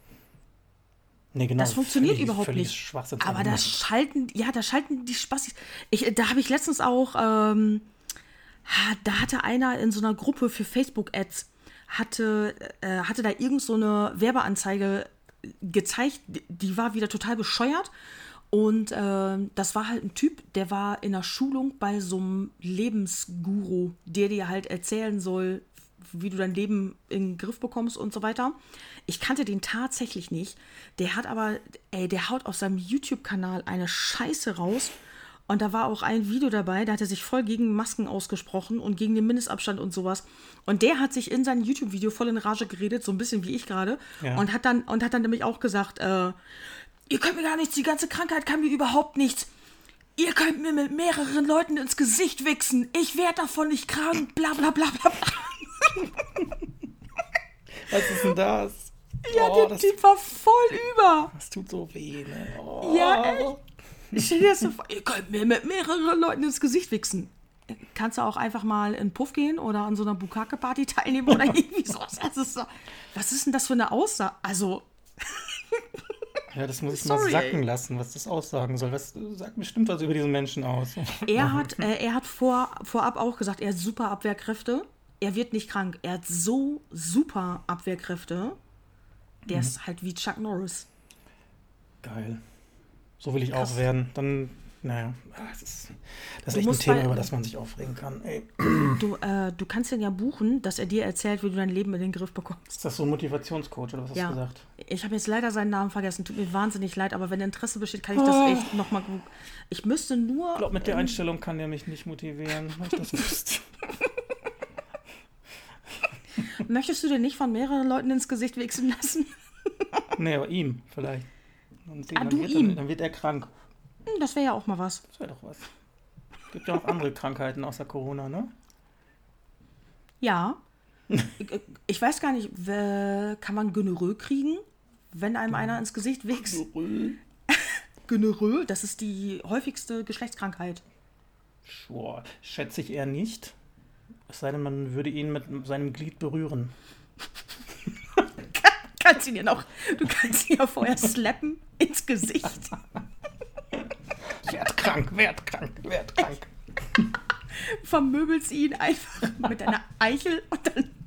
Nee, genau. Das funktioniert völlig- überhaupt völlig nicht. Aber da schalten, ja, da schalten die Spaß. Ich, da habe ich letztens auch, ähm, da hatte einer in so einer Gruppe für Facebook-Ads, hatte, äh, hatte da irgend so eine Werbeanzeige gezeigt, die- war wieder total bescheuert. Und ähm, das war halt ein Typ, der war in einer Schulung bei so einem Lebensguru, der dir halt erzählen soll, wie du dein Leben in den Griff bekommst und so weiter. Ich kannte den tatsächlich nicht. Der hat aber, ey, der haut auf seinem YouTube-Kanal eine Scheiße raus. Und da war auch ein Video dabei, da hat er sich voll gegen Masken ausgesprochen und gegen den Mindestabstand und sowas. Und der hat sich in seinem YouTube-Video voll in Rage geredet, so ein bisschen wie ich gerade. Ja. Und hat dann und hat dann nämlich auch gesagt, äh, ihr könnt mir gar nichts, die ganze Krankheit kann mir überhaupt nichts. Ihr könnt mir mit mehreren Leuten ins Gesicht wichsen. Ich werde davon nicht krank, bla bla bla bla. bla. Was ist denn das? Ja, oh, der Typ war voll über. das tut so weh, ne? Oh. Ja, echt. Stell dir das so vor, ihr könnt mir mit mehreren Leuten ins Gesicht wichsen. Kannst du auch einfach mal in Puff gehen oder an so einer Bukake-Party teilnehmen oder irgendwie sowas. Das ist so, was ist denn das für eine Aussage? Also, Ja, das muss ich Sorry, mal sacken lassen, was das aussagen soll. Was sagt bestimmt was über diesen Menschen aus. er hat, äh, er hat vor, vorab auch gesagt, er hat super Abwehrkräfte. Er wird nicht krank. Er hat so super Abwehrkräfte. Der ist halt wie Chuck Norris. Geil. So will ich Krass. auch werden. Dann, naja, das ist, das ist echt ein Thema, bei- über das man sich aufregen kann. Ey, Du, äh, du kannst ihn ja buchen, dass er dir erzählt, wie du dein Leben in den Griff bekommst. ist das so ein Motivationscoach oder was hast Ja. du gesagt? Ich habe jetzt leider seinen Namen vergessen. Tut mir wahnsinnig leid, aber wenn Interesse besteht, kann ich das Oh. echt nochmal. Ich müsste nur. Ich glaube, mit der ähm, Einstellung kann der mich nicht motivieren, wenn ich das wüsste. Möchtest du dir nicht von mehreren Leuten ins Gesicht wichsen lassen? nee, aber ihm vielleicht. Und den, Ah, dann, du wird ihm. Dann, dann wird er krank. Hm, Das wäre ja auch mal was. Das wäre doch was. Gibt ja auch andere Krankheiten außer Corona, ne? Ja. ich, ich weiß gar nicht, kann man Gonorrhoe kriegen, wenn einem einer ins Gesicht wichst? Gonorrhoe, das ist die häufigste Geschlechtskrankheit. Boah, schätze ich eher nicht. Es sei denn, man würde ihn mit seinem Glied berühren. Kannst ihn ja noch, du kannst ihn ja vorher slappen ins Gesicht. Werd krank, werd krank, werd krank. vermöbelst ihn einfach mit deiner Eichel und dann.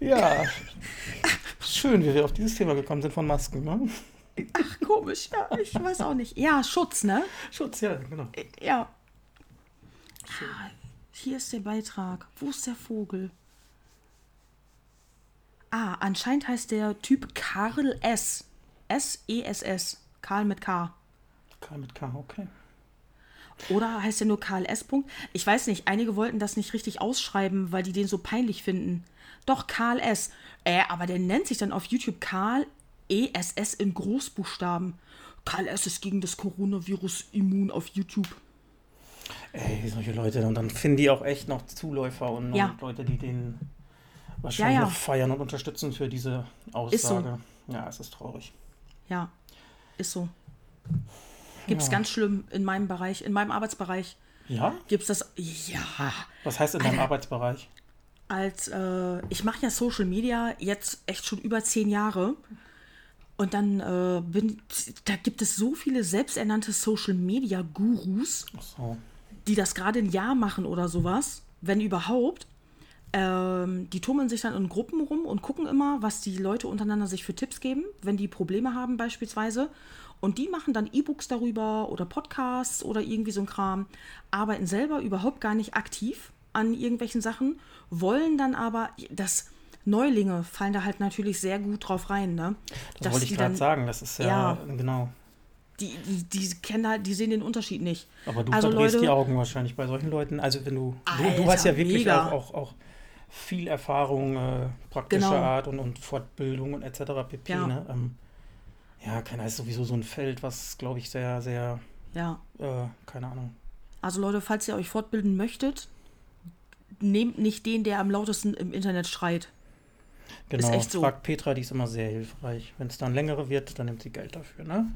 Ja. Schön, wie wir auf dieses Thema gekommen sind von Masken, ne? Ach, komisch, ja, ich weiß auch nicht. Ja, Schutz, ne? Schutz, ja, genau. Ja. Ah, hier ist der Beitrag. Wo ist der Vogel? Ah, anscheinend heißt der Typ Karl S. S-E-S-S. Karl mit K. K mit K, okay. Oder heißt der nur KLS. Punkt? Ich weiß nicht, einige wollten das nicht richtig ausschreiben, weil die den so peinlich finden. Doch, KLS. Äh, aber der nennt sich dann auf YouTube Karl ESS in Großbuchstaben. KLS ist gegen das Coronavirus immun auf YouTube. Ey, solche Leute. Und dann finden die auch echt noch Zuläufer und, Ja. und Leute, die den wahrscheinlich Ja, ja. noch feiern und unterstützen für diese Aussage. Ja, es ist traurig. Ja, ist so. Gibt es Ja. ganz schlimm in meinem Bereich, in meinem Arbeitsbereich. Ja? Gibt es das? Ja. Was heißt in deinem Alter. Arbeitsbereich? als äh, ich mache ja Social Media jetzt echt schon über zehn Jahre und dann äh, bin da gibt es so viele selbsternannte Social Media Gurus, so. die das gerade ein Jahr machen oder sowas, wenn überhaupt. Ähm, die tummeln sich dann in Gruppen rum und gucken immer, was die Leute untereinander sich für Tipps geben, wenn die Probleme haben beispielsweise. Und die machen dann E-Books darüber oder Podcasts oder irgendwie so ein Kram, arbeiten selber überhaupt gar nicht aktiv an irgendwelchen Sachen, wollen dann aber, dass Neulinge fallen da halt natürlich sehr gut drauf rein, ne? Das Dass wollte ich gerade sagen. Das ist ja, Ja. genau. Die, die, die kennen halt, die sehen den Unterschied nicht. Aber du Also, verdrehst Leute- die Augen wahrscheinlich bei solchen Leuten. Also wenn du, du, du Alter, hast ja wirklich mega. auch, auch, auch viel Erfahrung äh, praktischer Genau. Art und, und Fortbildung und etc. pp. Ja. Ne? Ähm, ja, keiner ist sowieso so ein Feld, was glaube ich sehr, sehr, Ja. äh, keine Ahnung. Also Leute, falls ihr euch fortbilden möchtet, nehmt nicht den, der am lautesten im Internet schreit. Genau, echt so. fragt Petra, die ist immer sehr hilfreich. Wenn es dann längere wird, dann nimmt sie Geld dafür, ne?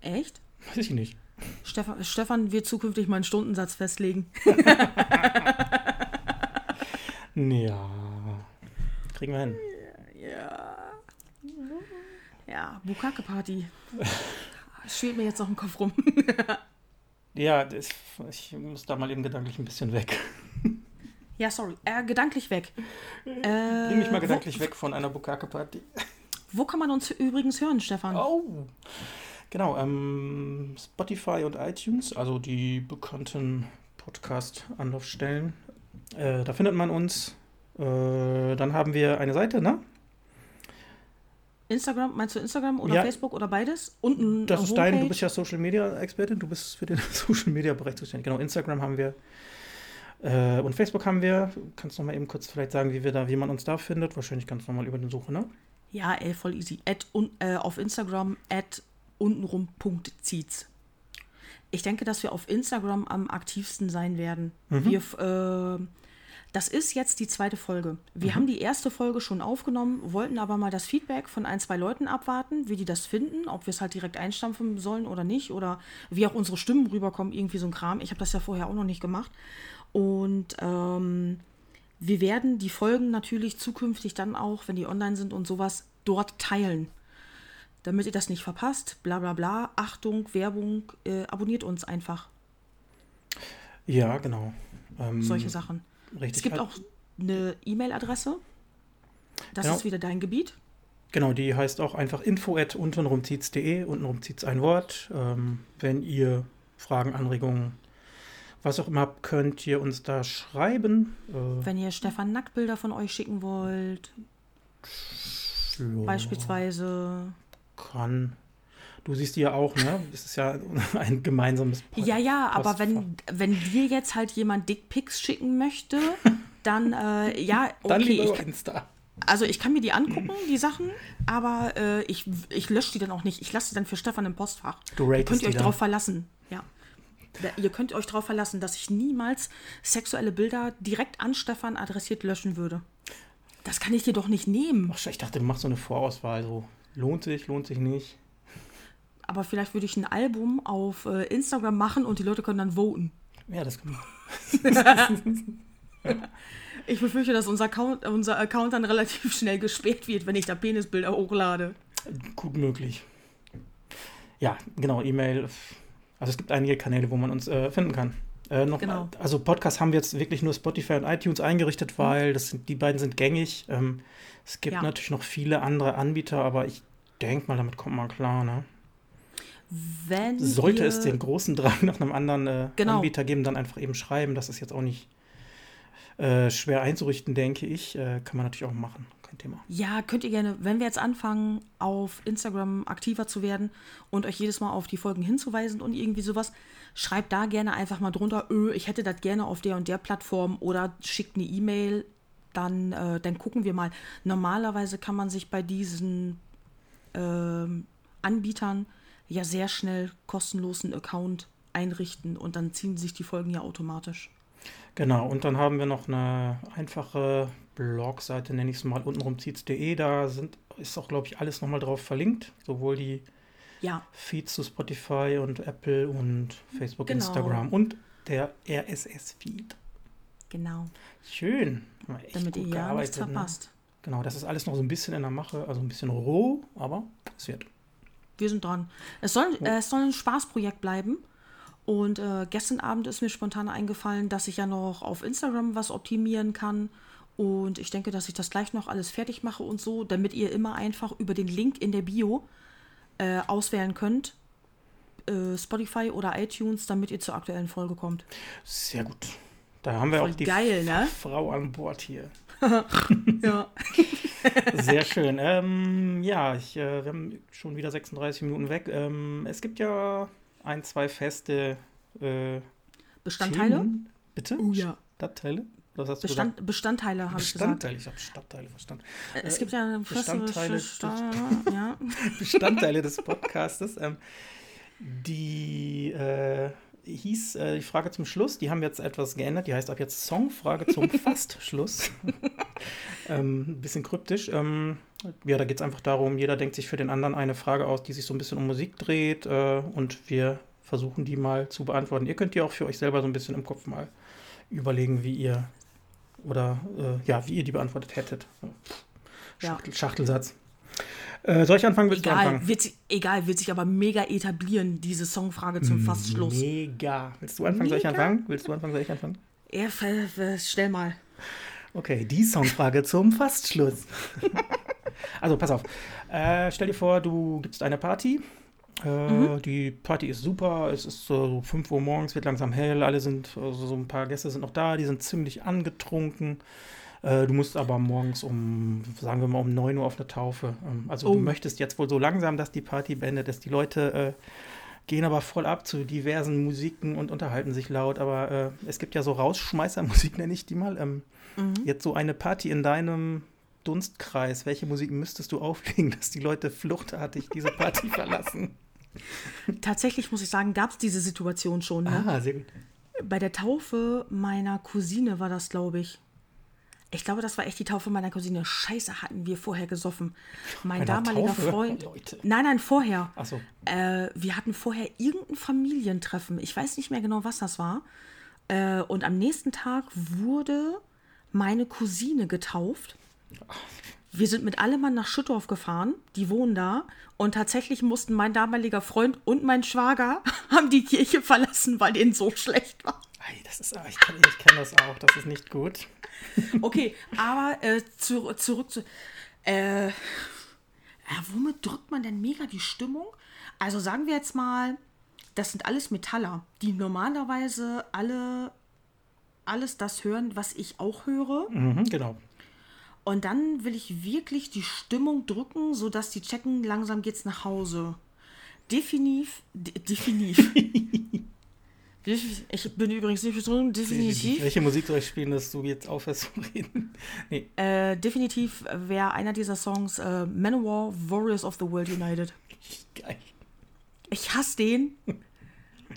Echt? Weiß ich nicht. Stefan, Stefan wird zukünftig meinen Stundensatz festlegen. Ja. Kriegen wir hin. Ja. Ja, Bukake-Party. Schwebt mir jetzt noch im Kopf rum. Ja, das, ich muss da mal eben gedanklich ein bisschen weg. Ja, sorry. Äh, gedanklich weg. Äh, Bring mich mal wo- gedanklich weg von einer Bukake-Party. Wo kann man uns übrigens hören, Stefan? Oh. Genau, ähm, Spotify und iTunes, also die bekannten Podcast-Anlaufstellen. Äh, da findet man uns. Äh, dann haben wir eine Seite, ne? Instagram, meinst du Instagram oder Ja. Facebook oder beides? Unten Das eine ist dein, du Homepage. bist ja Social Media Expertin, du bist für den Social Media Bereich zuständig. Genau, Instagram haben wir. Äh, und Facebook haben wir. Kannst du noch mal eben kurz vielleicht sagen, wie wir da, wie man uns da findet? Wahrscheinlich ganz normal über den Suche, ne? Ja, ey, voll easy. At, un, äh, auf Instagram at untenrum.ziehts. Ich denke, dass wir auf Instagram am aktivsten sein werden. Wir, f- äh, das ist jetzt die zweite Folge. Wir haben die erste Folge schon aufgenommen, wollten aber mal das Feedback von ein, zwei Leuten abwarten, wie die das finden, ob wir es halt direkt einstampfen sollen oder nicht oder wie auch unsere Stimmen rüberkommen, irgendwie so ein Kram. Ich habe das ja vorher auch noch nicht gemacht. Und ähm, wir werden die Folgen natürlich zukünftig dann auch, wenn die online sind und sowas, dort teilen. Damit ihr das nicht verpasst, bla bla bla. Achtung, Werbung, äh, abonniert uns einfach. Ja, genau. Ähm, Solche Sachen. Richtig. Es gibt halt- auch eine E-Mail-Adresse. Das Genau. ist wieder dein Gebiet. Genau, die heißt auch einfach info at untenrumzieht's.de. Untenrum zieht's ein Wort. Ähm, wenn ihr Fragen, Anregungen, was auch immer habt, könnt ihr uns da schreiben. Äh, Wenn ihr Stefan Nacktbilder von euch schicken wollt, ja, beispielsweise. Kann. Du siehst die ja auch, ne? Es ist ja ein gemeinsames Pod- Ja, ja, aber wenn, wenn dir jetzt halt jemand Dickpics schicken möchte, dann, äh, ja, Dann okay, lieber ich, Insta. Also ich kann mir die angucken, die Sachen, aber äh, ich, ich lösche die dann auch nicht. Ich lasse die dann für Stefan im Postfach. Du Ihr ratest könnt ihr euch dann. darauf verlassen. Ja. Da, ihr könnt euch darauf verlassen, dass ich niemals sexuelle Bilder direkt an Stefan adressiert löschen würde. Das kann ich dir doch nicht nehmen. Ach, ich dachte, du machst so eine Vorauswahl. So, lohnt sich, lohnt sich nicht. Aber vielleicht würde ich ein Album auf äh, Instagram machen und die Leute können dann voten. Ja, das kann man. Ich befürchte, dass unser Account, unser Account dann relativ schnell gesperrt wird, wenn ich da Penisbilder hochlade. Gut möglich. Ja, genau, E-Mail. Also es gibt einige Kanäle, wo man uns äh, finden kann. Äh, noch, Genau. Also Podcast haben wir jetzt wirklich nur Spotify und iTunes eingerichtet, weil das sind, die beiden sind gängig. Ähm, es gibt Ja. natürlich noch viele andere Anbieter, aber ich denke mal, damit kommt man klar. Ne? Wenn Sollte ihr, es den großen Drang nach einem anderen äh, Genau. Anbieter geben, dann einfach eben schreiben. Das ist jetzt auch nicht äh, schwer einzurichten, denke ich. Äh, kann man natürlich auch machen. Kein Thema. Ja, könnt ihr gerne, wenn wir jetzt anfangen, auf Instagram aktiver zu werden und euch jedes Mal auf die Folgen hinzuweisen und irgendwie sowas, schreibt da gerne einfach mal drunter, öh, ich hätte das gerne auf der und der Plattform oder schickt eine E-Mail, dann, äh, dann gucken wir mal. Normalerweise kann man sich bei diesen ähm, Anbietern ja sehr schnell kostenlos einen Account einrichten und dann ziehen sich die Folgen ja automatisch. Genau, und dann haben wir noch eine einfache Blogseite, nenne ich es mal, untenrum zieht's.de. Da sind, ist auch, glaube ich, alles nochmal drauf verlinkt. Sowohl die ja. Feeds zu Spotify und Apple und Facebook, Genau. Instagram und der RSS-Feed. Genau. Schön. Damit ihr ja nichts ne? verpasst. Genau, das ist alles noch so ein bisschen in der Mache, also ein bisschen roh, aber es wird. Wir sind dran. Es soll, äh, es soll ein Spaßprojekt bleiben. Und äh, gestern Abend ist mir spontan eingefallen, dass ich ja noch auf Instagram was optimieren kann. Und ich denke, dass ich das gleich noch alles fertig mache und so, damit ihr immer einfach über den Link in der Bio äh, auswählen könnt. Äh, Spotify oder iTunes, damit ihr zur aktuellen Folge kommt. Sehr gut. Da haben wir Voll auch die geil, ne? Frau an Bord hier. Ja. Sehr schön. Ähm, ja, ich, äh, wir haben schon wieder 36 Minuten weg. Ähm, es gibt ja ein, zwei feste äh, Bestandteile? Themen. Bitte? Oh ja. Stadtteile? Bestand, Bestandteile, habe ich gesagt. Bestandteile, ich habe Stadtteile verstanden. Äh, Es gibt ja eine Bestandteile- ja. Bestandteile des Podcastes. Ähm, die äh, hieß äh, die Frage zum Schluss, die haben jetzt etwas geändert, die heißt ab jetzt Songfrage zum Fastschluss. ähm, ein bisschen kryptisch. Ähm, ja, da geht es einfach darum, jeder denkt sich für den anderen eine Frage aus, die sich so ein bisschen um Musik dreht äh, und wir versuchen die mal zu beantworten. Ihr könnt die auch für euch selber so ein bisschen im Kopf mal überlegen, wie ihr oder äh, ja, wie ihr die beantwortet hättet. Ja. Schachtel, Schachtelsatz. Äh, soll ich anfangen? Willst du Egal anfangen? wird, sich, egal, wird sich aber mega etablieren, diese Songfrage zum Fastschluss. Mega. Willst du anfangen? Soll ich Mega? anfangen? Willst du anfangen? Soll ich anfangen? Ja, stell mal. Okay, die Songfrage zum Fastschluss. also, pass auf. Äh, stell dir vor, du gibst eine Party. Äh, Die Party ist super. Es ist so 5 Uhr morgens, wird langsam hell. Alle sind, also so ein paar Gäste sind noch da. Die sind ziemlich angetrunken. Äh, Du musst aber morgens um, sagen wir mal, um 9 Uhr auf eine Taufe. Ähm, Also Oh. du möchtest jetzt wohl so langsam, dass die Party beendet ist. Die Leute äh, gehen aber voll ab zu diversen Musiken und unterhalten sich laut. Aber äh, es gibt ja so Rausschmeißermusik, nenne ich die mal. Ähm, Jetzt so eine Party in deinem Dunstkreis. Welche Musik müsstest du auflegen, dass die Leute fluchtartig diese Party verlassen? Tatsächlich muss ich sagen, gab es diese Situation schon. Ne? Ah, sehr gut. Bei der Taufe meiner Cousine war das, glaube ich. Ich glaube, das war echt die Taufe meiner Cousine. Scheiße, hatten wir vorher gesoffen. Mein damaliger Taufe? Freund. Leute. Nein, nein, vorher. Ach so. Äh, wir hatten vorher irgendein Familientreffen. Ich weiß nicht mehr genau, was das war. Äh, und am nächsten Tag wurde meine Cousine getauft. Wir sind mit allem Mann nach Schüttorf gefahren. Die wohnen da. Und tatsächlich mussten mein damaliger Freund und mein Schwager haben die Kirche verlassen, weil denen so schlecht war. Ei, das ist, ich kenne ich kenn das auch, das ist nicht gut. Okay, aber äh, zu, zurück zu. Äh, ja, womit drückt man denn mega die Stimmung? Also sagen wir jetzt mal, das sind alles Metaller, die normalerweise alle alles das hören, was ich auch höre. Mhm, genau. Und dann will ich wirklich die Stimmung drücken, sodass die checken, langsam geht's nach Hause. Definitiv. De definitiv. ich bin übrigens nicht betrunken, definitiv. Welche Musik soll ich spielen, dass du jetzt aufhörst zu reden? Nee, Äh, definitiv wäre einer dieser Songs äh, Manowar, Warriors of the World United. geil. Ich hasse den.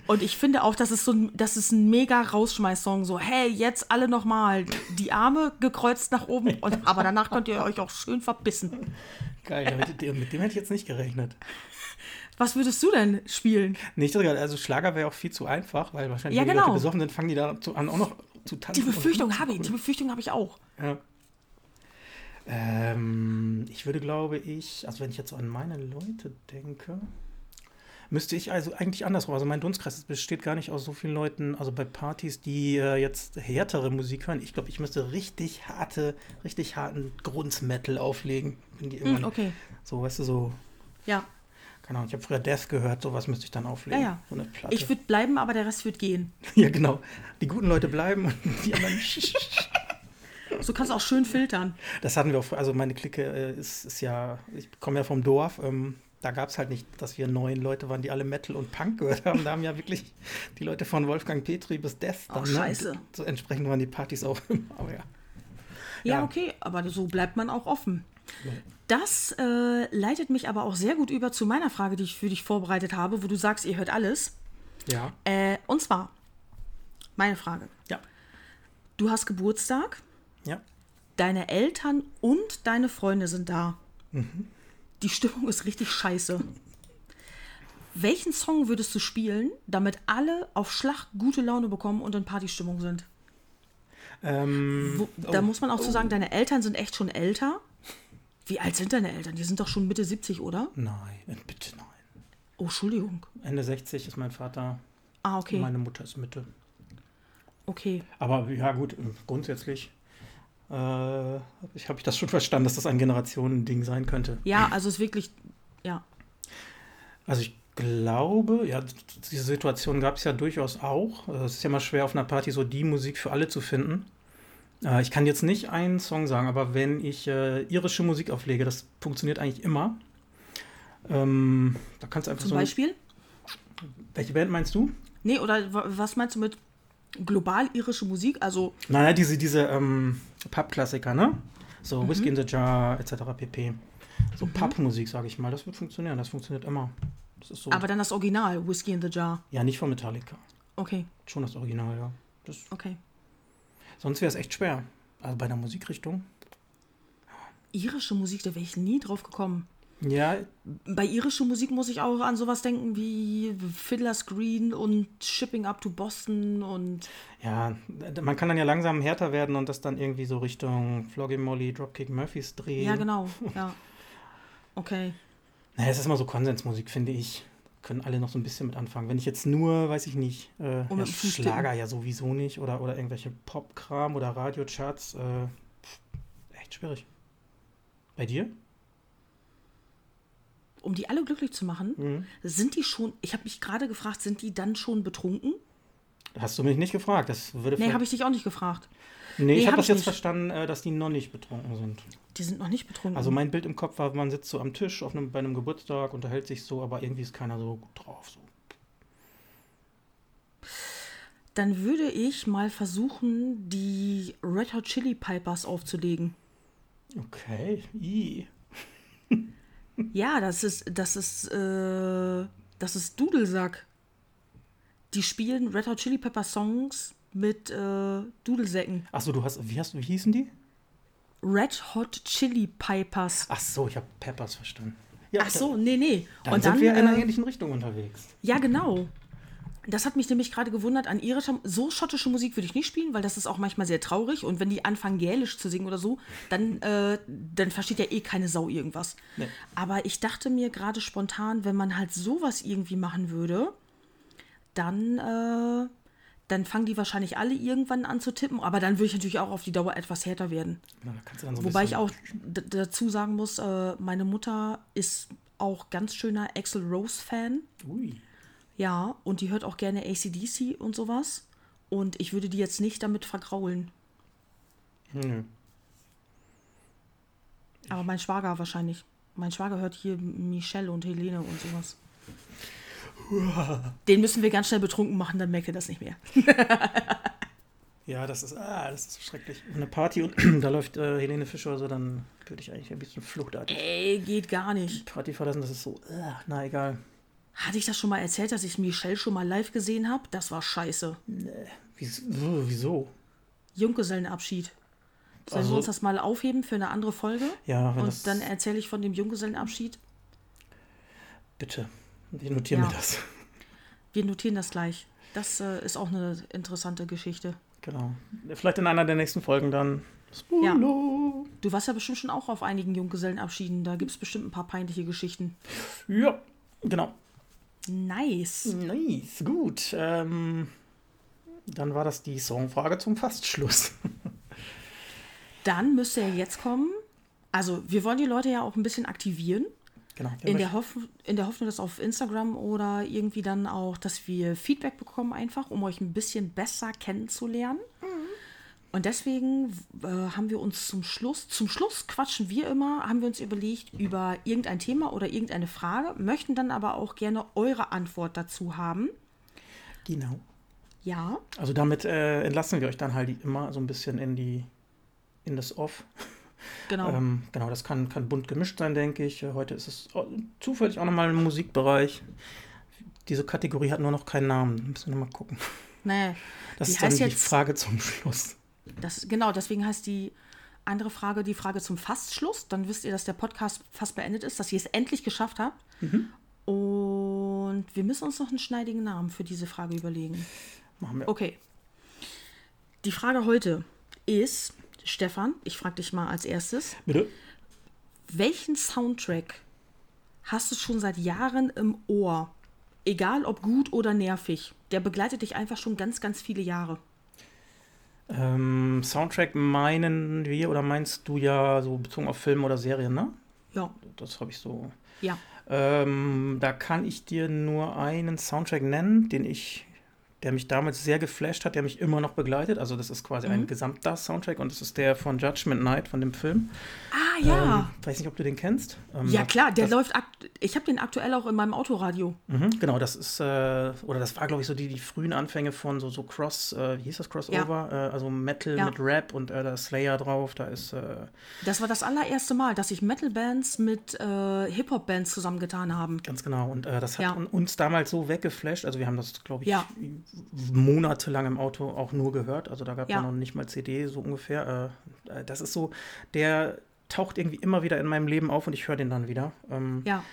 Und ich finde auch, das ist so ein, das ist ein mega Rausschmeiß-Song. So, hey, jetzt alle nochmal die Arme gekreuzt nach oben. Und, aber danach könnt ihr euch auch schön verbissen. Geil, mit dem, mit dem hätte ich jetzt nicht gerechnet. Was würdest du denn spielen? Nicht also Schlager wäre auch viel zu einfach, weil wahrscheinlich, Ja, wenn die genau. Leute besoffen sind, fangen die da zu, an, auch noch zu tanzen. Die Befürchtung habe ich, die. Befürchtung habe ich auch. Ja. Ähm, ich würde, glaube ich, also wenn ich jetzt so an meine Leute denke, müsste ich also eigentlich andersrum. Also mein Dunstkreis besteht gar nicht aus so vielen Leuten, also bei Partys, die äh, jetzt härtere Musik hören. Ich glaube, ich müsste richtig harte, richtig harten Grunzmetal auflegen. Wenn die Hm, okay. So, weißt du, so, Ja. keine Ahnung, ich habe früher Death gehört, sowas müsste ich dann auflegen. Ja, ja. So eine Platte. Ich würde bleiben, aber der Rest wird gehen. ja, genau. Die guten Leute bleiben und die anderen. So kannst du auch schön filtern. Das hatten wir auch, also meine Clique äh, ist, ist ja, ich komme ja vom Dorf, ähm, da gab es halt nicht, dass wir neun Leute waren, die alle Metal und Punk gehört haben. Da haben ja wirklich die Leute von Wolfgang Petri bis Death Oh, dann. ne? scheiße. So entsprechend waren die Partys auch. Aber ja. Ja, Ja. okay, aber so bleibt man auch offen. Das äh, leitet mich aber auch sehr gut über zu meiner Frage, die ich für dich vorbereitet habe, wo du sagst, ihr hört alles. Ja. Äh, und zwar, meine Frage. Ja. Du hast Geburtstag, Ja. deine Eltern und deine Freunde sind da. Mhm. Die Stimmung ist richtig scheiße. Welchen Song würdest du spielen, damit alle auf Schlag gute Laune bekommen und in Partystimmung sind? Ähm, Wo, Da oh, muss man auch zu sagen, deine Eltern sind echt schon älter. Wie alt sind deine Eltern? Die sind doch schon Mitte 70, oder? Nein, bitte nein. Oh, Entschuldigung. Ende 60 ist mein Vater, Ah, okay. meine Mutter ist Mitte. Okay. Aber ja, gut, grundsätzlich äh, habe ich, hab ich das schon verstanden, dass das ein Generationending sein könnte. Ja, also es ist wirklich, ja. Also ich glaube, ja, diese Situation gab es ja durchaus auch. Äh, Es ist ja mal schwer auf einer Party so die Musik für alle zu finden. Äh, Ich kann jetzt nicht einen Song sagen, aber wenn ich äh, irische Musik auflege, das funktioniert eigentlich immer. Ähm, da kannst du einfach Zum so. Beispiel? Welche Band meinst du? Nee, oder wa- was meinst du mit global irische Musik? Also, Naja, diese, diese ähm, Pub-Klassiker, ne? So Mhm. Whiskey in the Jar, etc. pp. So Pub-Musik, sage ich mal, das wird funktionieren, das funktioniert immer. Das so. aber dann das Original, Whiskey in the Jar. ja, nicht von Metallica. Okay, Schon das Original, ja. Das, okay. sonst wäre es echt schwer. Also bei der Musikrichtung. Irische Musik, da wäre ich nie drauf gekommen. Ja, Bei irischer Musik muss ich auch an sowas denken wie Fiddler's Green und Shipping Up to Boston und ja, man kann dann ja langsam härter werden und das dann irgendwie so Richtung Floggy Molly, Dropkick Murphys drehen. ja genau, ja. Okay. Naja, es ist immer so Konsensmusik, finde ich. Können alle noch so ein bisschen mit anfangen. Wenn ich jetzt nur, weiß ich nicht, äh, ja, Schlager ja sowieso nicht oder, oder irgendwelche Popkram oder Radiocharts, äh, echt schwierig. Bei dir? Um die alle glücklich zu machen, Mhm. sind die schon, ich habe mich gerade gefragt, sind die dann schon betrunken? Hast du mich nicht gefragt? Das würde Nee, habe ich dich auch nicht gefragt. Nee, ich Nee, habe hab das ich jetzt nicht. verstanden, äh, dass die noch nicht betrunken sind. Die sind noch nicht betrunken. Also mein Bild im Kopf war, man sitzt so am Tisch auf einem, bei einem Geburtstag, unterhält sich so, aber irgendwie ist keiner so gut drauf. So. Dann würde ich mal versuchen, die Red Hot Chili Pipers aufzulegen. Okay. I. Ja, das ist, das ist, äh, das ist Dudelsack. Die spielen Red Hot Chili Pepper Songs mit äh, Dudelsäcken. Achso, du hast, wie, hast, wie hießen die? Red Hot Chili Pipers. Ach so, ich habe Peppers verstanden. Ja, Ach so, nee, nee. Dann Und sind dann, wir in einer äh, ähnlichen Richtung unterwegs. ja, genau. Das hat mich nämlich gerade gewundert. An irischer, so schottische Musik würde ich nicht spielen, weil das ist auch manchmal sehr traurig. Und wenn die anfangen, gälisch zu singen oder so, dann, äh, dann versteht ja eh keine Sau irgendwas. Nee. Aber ich dachte mir gerade spontan, wenn man halt sowas irgendwie machen würde, dann, äh, dann fangen die wahrscheinlich alle irgendwann an zu tippen. Aber dann würde ich natürlich auch auf die Dauer etwas härter werden. Na, da kannst du dann so Wobei ich auch dazu sagen muss, äh, meine Mutter ist auch ganz schöner Axel Rose-Fan. Ui. Ja, und die hört auch gerne ACDC und sowas. Und ich würde die jetzt nicht damit vergraulen. Nö. Aber mein Schwager wahrscheinlich. Mein Schwager hört hier Michelle und Helene und sowas. Den müssen wir ganz schnell betrunken machen, dann merkt er das nicht mehr. Ja, das ist, ah, das ist schrecklich. Eine Party und da läuft äh, Helene Fischer oder so, dann würde ich eigentlich ein bisschen fluchtartig Ey, geht gar nicht. Party verlassen. Das ist so, ah, na egal. Hatte ich das schon mal erzählt, dass ich Michelle schon mal live gesehen habe? Das war scheiße. Wieso? wieso? Junggesellenabschied. Sollen Also- wir uns das mal aufheben für eine andere Folge? Ja, wenn Und dann erzähle ich von dem Junggesellenabschied. bitte. Ich notiere Ja. mir das. Wir notieren das gleich. Das äh, ist auch eine interessante Geschichte. Genau. Vielleicht in einer der nächsten Folgen dann. Spoiler. Du warst ja bestimmt schon auch auf einigen Junggesellenabschieden. Da gibt es bestimmt ein paar peinliche Geschichten. Ja, genau. Nice. Nice, gut. Ähm, dann war das die Songfrage zum Fastschluss. Dann müsste ja jetzt kommen. Also, wir wollen die Leute ja auch ein bisschen aktivieren. Genau. In der, Hoff in der Hoffnung, dass auf Instagram oder irgendwie dann auch, dass wir Feedback bekommen, einfach, um euch ein bisschen besser kennenzulernen. Und deswegen äh, haben wir uns zum Schluss, zum Schluss quatschen wir immer, haben wir uns überlegt über irgendein Thema oder irgendeine Frage, möchten dann aber auch gerne eure Antwort dazu haben. Genau. Ja. Also damit äh, entlassen wir euch dann halt immer so ein bisschen in die in das Off. Genau. ähm, genau, das kann, kann bunt gemischt sein, denke ich. Heute ist es zufällig auch nochmal im Musikbereich. Diese Kategorie hat nur noch keinen Namen. Müssen wir mal gucken. Nee. Das ist dann die jetzt, Frage zum Schluss. Das, genau, deswegen heißt die andere Frage die Frage zum Fastschluss. Dann wisst ihr, dass der Podcast fast beendet ist, dass ihr es endlich geschafft habt. Mhm. Und wir müssen uns noch einen schneidigen Namen für diese Frage überlegen. Machen wir. Okay. Die Frage heute ist, Stefan, ich frage dich mal als erstes. Bitte. Welchen Soundtrack hast du schon seit Jahren im Ohr? Egal ob gut oder nervig. Der begleitet dich einfach schon ganz, ganz viele Jahre. Ähm, Soundtrack meinen wir oder meinst du ja so bezogen auf Filme oder Serien, ne? Ja. Das habe ich so. Ja. Ähm, da kann ich dir nur einen Soundtrack nennen, den ich der mich damals sehr geflasht hat, der mich immer noch begleitet. Also das ist quasi mhm. ein gesamter Soundtrack und das ist der von Judgment Night, von dem Film. Ah ja. Ähm, weiß nicht, ob du den kennst. Ähm, ja klar, der läuft, ich habe den aktuell auch in meinem Autoradio. Mhm, genau, das ist, äh, oder das war glaube ich so die, die frühen Anfänge von so, so Cross, äh, wie hieß das, Crossover? Ja. Äh, also Metal ja. mit Rap und äh, da ist Slayer drauf, da ist... Äh, das war das allererste Mal, dass sich Metal-Bands mit äh, Hip-Hop-Bands zusammengetan haben. Ganz genau und das hat ja. uns damals so weggeflasht, also wir haben das glaube ich monatelang im Auto auch nur gehört. Also da gab es ja. noch nicht mal CD, so ungefähr. Äh, äh, das ist so, der taucht irgendwie immer wieder in meinem Leben auf und ich höre den dann wieder. Ähm, ja.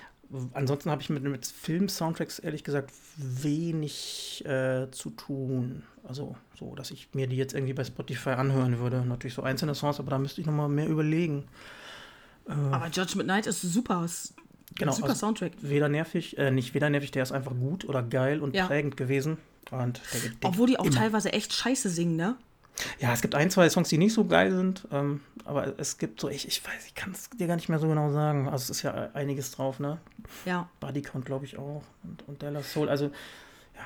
Ansonsten habe ich mit, mit Film-Soundtracks ehrlich gesagt wenig äh, zu tun. Also so, dass ich mir die jetzt irgendwie bei Spotify anhören würde. Natürlich so einzelne Songs, aber da müsste ich noch mal mehr überlegen. Äh, aber Judgment Night ist super. Ist genau, super also Soundtrack. Weder nervig, äh, nicht weder nervig, der ist einfach gut oder geil und ja. prägend gewesen. Und der, der Obwohl die auch immer. teilweise echt scheiße singen, ne? Ja, es gibt ein, zwei Songs, die nicht so geil sind, ähm, aber es gibt so, ich, ich weiß, ich kann es dir gar nicht mehr so genau sagen. Also es ist ja einiges drauf, ne? Ja. Bodycount, glaube ich, auch. Und, und Della Soul, also ja.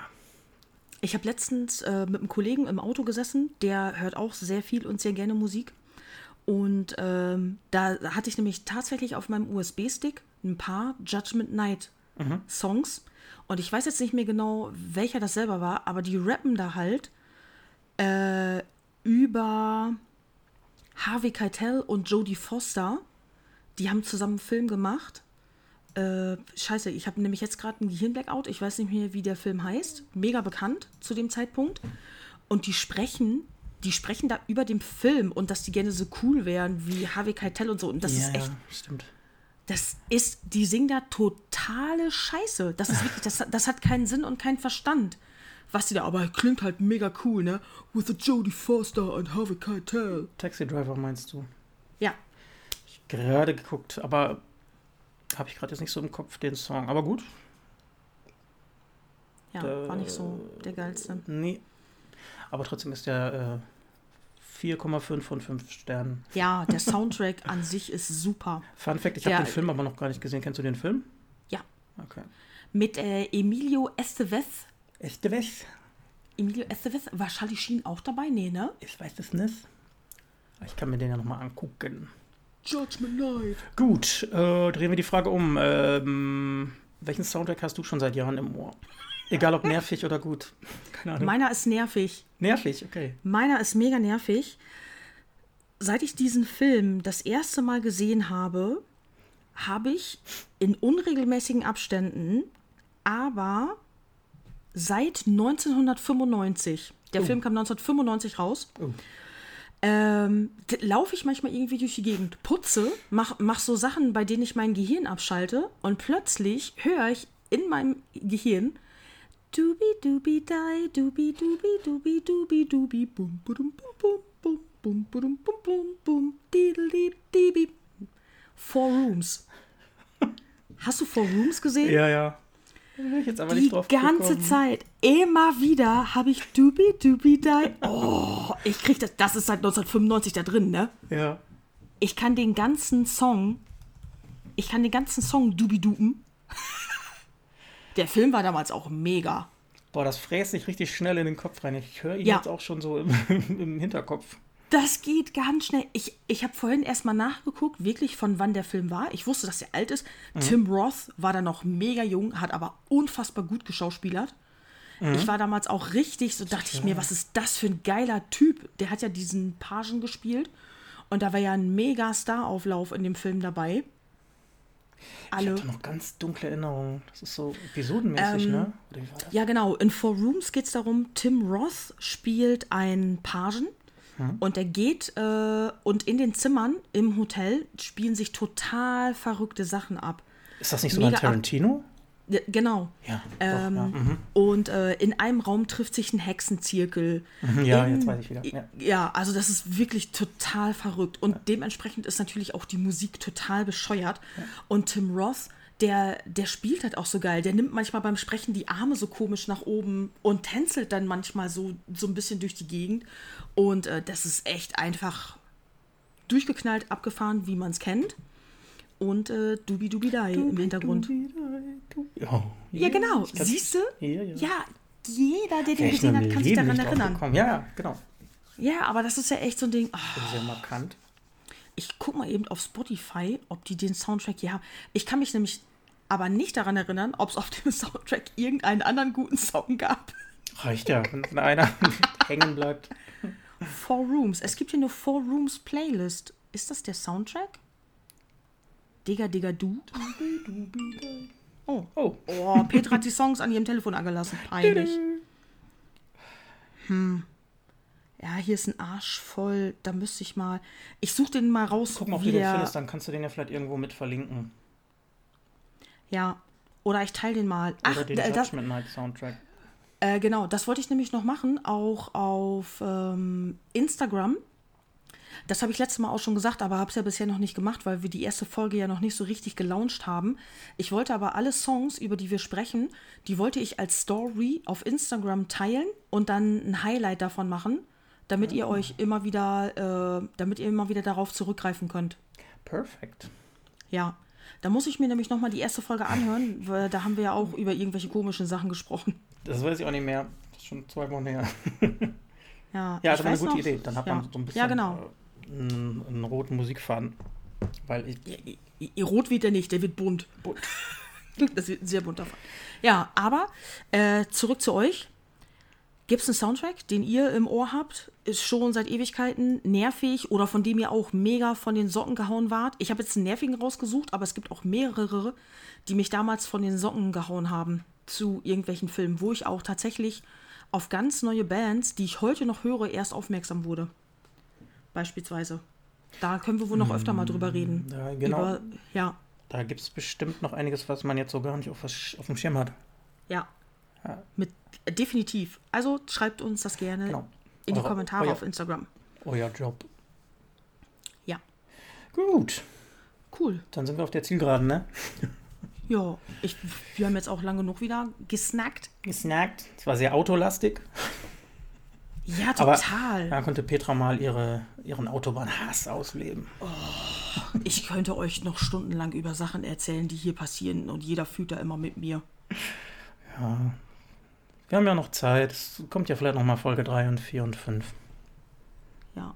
Ich habe letztens äh, mit einem Kollegen im Auto gesessen, der hört auch sehr viel und sehr gerne Musik. Und ähm, da hatte ich nämlich tatsächlich auf meinem USB-Stick ein paar Judgment Night mhm. Songs. Und ich weiß jetzt nicht mehr genau, welcher das selber war, aber die rappen da halt äh, über Harvey Keitel und Jodie Foster. Die haben zusammen einen Film gemacht. Äh, scheiße, ich habe nämlich jetzt gerade einen Gehirnblackout. Ich weiß nicht mehr, wie der Film heißt. Mega bekannt zu dem Zeitpunkt. Und die sprechen, die sprechen da über den Film und dass die gerne so cool wären wie Harvey Keitel und so. Und das ja, ist echt. Ja, stimmt das ist, die singen da totale Scheiße. Das ist wirklich, das, das hat keinen Sinn und keinen Verstand. Was die da, aber klingt halt mega cool, ne? With a Jodie Foster and Harvey Keitel. Taxi Driver meinst du? Ja. Ich gerade geguckt, aber habe ich gerade jetzt nicht so im Kopf den Song. Aber gut. Ja, der, war nicht so der geilste. Nee. Aber trotzdem ist der äh, 4,5 von 5 Sternen. Ja, der Soundtrack an sich ist super. Fun Fact, ich habe den Film aber noch gar nicht gesehen. Kennst du den Film? Ja. Okay. Mit äh, Emilio Estevez. Estevez? Emilio Estevez. War Charlie Sheen auch dabei? Nee, ne? Ich weiß es nicht. Ich kann mir den ja nochmal angucken. Judgment Night. Gut, äh, drehen wir die Frage um. Ähm, welchen Soundtrack hast du schon seit Jahren im Ohr? Egal ob nervig oder gut. Keine Ahnung. Meiner ist nervig. Nervig, okay. Meiner ist mega nervig. Seit ich diesen Film das erste Mal gesehen habe, habe ich in unregelmäßigen Abständen, aber seit 1995, der oh. Film kam 1995 raus, oh. ähm, laufe ich manchmal irgendwie durch die Gegend, putze, mach, mach so Sachen, bei denen ich mein Gehirn abschalte und plötzlich höre ich in meinem Gehirn Dubi dubi die, dubi dubi dubi dubi dubi bum bum bum bum bum bum bum bum bum diddly Four Rooms. Hast du Four Rooms gesehen? Ja, ja. Jetzt aber Die ganze. Zeit, immer wieder habe ich Dubi Dubi Die. Oh, ich krieg das. Das ist seit 1995 da drin, ne? Ja. Ich kann den ganzen Song, ich kann den ganzen Song Dubi Duben. Der Film war damals auch mega. Boah, das fräst sich richtig schnell in den Kopf rein. Ich höre ihn ja. jetzt auch schon so im, im, Hinterkopf. Das geht ganz schnell. Ich, ich habe vorhin erstmal nachgeguckt, wirklich von wann der Film war. Ich wusste, dass er alt ist. Mhm. Tim Roth war da noch mega jung, hat aber unfassbar gut geschauspielert. Mhm. Ich war damals auch richtig, so dachte ich mir, was ist das für ein geiler Typ? Der hat ja diesen Pagen gespielt. Und da war ja ein mega Star-Auflauf in dem Film dabei. Alle. Ich hatte noch ganz dunkle Erinnerungen. Das ist so episodenmäßig, ähm, ne? Ja, genau. In Four Rooms geht es darum, Tim Roth spielt einen Pagen hm. Und er geht äh, und in den Zimmern im Hotel spielen sich total verrückte Sachen ab. Ist das nicht so ein Tarantino? Ja, genau. Ja, ähm, doch, ja. Mhm. Und äh, in einem Raum trifft sich ein Hexenzirkel. Mhm, ja, in, jetzt weiß ich wieder. Ja. ja. also das ist wirklich total verrückt. Und dementsprechend ist natürlich auch die Musik total bescheuert. Und Tim Roth der, der spielt halt auch so geil. Der nimmt manchmal beim Sprechen die Arme so komisch nach oben und tänzelt dann manchmal so, so ein bisschen durch die Gegend. Und äh, das ist echt einfach durchgeknallt, abgefahren, wie man es kennt. Und äh, Dubi Dubi Dai im Hintergrund. Dubi, dubi. Oh, ja, genau. Siehst du? Ja, ja. ja, jeder, der den gesehen hat, kann sich daran erinnern. Ja, genau. Ja, aber das ist ja echt so ein Ding. Oh. Sehr markant. Ich guck mal eben auf Spotify, ob die den Soundtrack hier haben. Ich kann mich nämlich aber nicht daran erinnern, ob es auf dem Soundtrack irgendeinen anderen guten Song gab. Reicht ja, wenn einer hängen bleibt. Four Rooms. Es gibt hier nur Four Rooms Playlist. Ist das der Soundtrack? Digga, Digga, du? Oh. Oh. Oh, Petra hat die Songs an ihrem Telefon angelassen. Peinlich. Hm. Ja, hier ist ein Arsch voll. Da müsste ich mal. Ich suche den mal raus. Guck mal, ob du den findest, dann kannst du den ja vielleicht irgendwo mit verlinken. Ja. Oder ich teile den mal. Ach, Oder den äh, das, Night Soundtrack. Äh, genau, das wollte ich nämlich noch machen, auch auf ähm, Instagram. Das habe ich letztes Mal auch schon gesagt, aber habe es ja bisher noch nicht gemacht, weil wir die erste Folge ja noch nicht so richtig gelauncht haben. Ich wollte aber alle Songs, über die wir sprechen, die wollte ich als Story auf Instagram teilen und dann ein Highlight davon machen, damit ihr euch immer wieder, äh, damit ihr immer wieder darauf zurückgreifen könnt. Perfekt. Ja. Da muss ich mir nämlich nochmal die erste Folge anhören, weil da haben wir ja auch über irgendwelche komischen Sachen gesprochen. Das weiß ich auch nicht mehr. Das ist schon zwei Wochen her. Ja, ja das war eine gute noch, Idee. Dann hat ja. man so ein bisschen ja, genau. Äh, einen, einen, roten Musikfaden. Weil ich, ja, rot wird der nicht, der wird bunt. bunt. Das wird ein sehr bunter Faden. Ja, aber äh, zurück zu euch. Gibt es einen Soundtrack, den ihr im Ohr habt, ist schon seit Ewigkeiten nervig oder von dem ihr auch mega von den Socken gehauen wart? Ich habe jetzt einen nervigen rausgesucht, aber es gibt auch mehrere, die mich damals von den Socken gehauen haben zu irgendwelchen Filmen, wo ich auch tatsächlich auf ganz neue Bands, die ich heute noch höre, erst aufmerksam wurde. Beispielsweise. Da können wir wohl noch öfter mal drüber reden. Ja, genau. Über, ja. Da gibt es bestimmt noch einiges, was man jetzt so gar nicht auf, auf dem Schirm hat. Ja. Ja. Mit Definitiv. Also schreibt uns das gerne genau. in die Eure, Kommentare euer, auf Instagram. Euer Job. Ja. Gut. Cool. Dann sind wir auf der Zielgeraden, ne? Ja, ich, wir haben jetzt auch lange genug wieder gesnackt. Gesnackt. Es war sehr autolastig. Ja, total. Aber da konnte Petra mal ihre, ihren Autobahnhass ausleben. Oh, ich könnte euch noch stundenlang über Sachen erzählen, die hier passieren und jeder fühlt da immer mit mir. Ja, wir haben ja noch Zeit. Es kommt ja vielleicht noch mal Folge 3 und 4 und 5. Ja.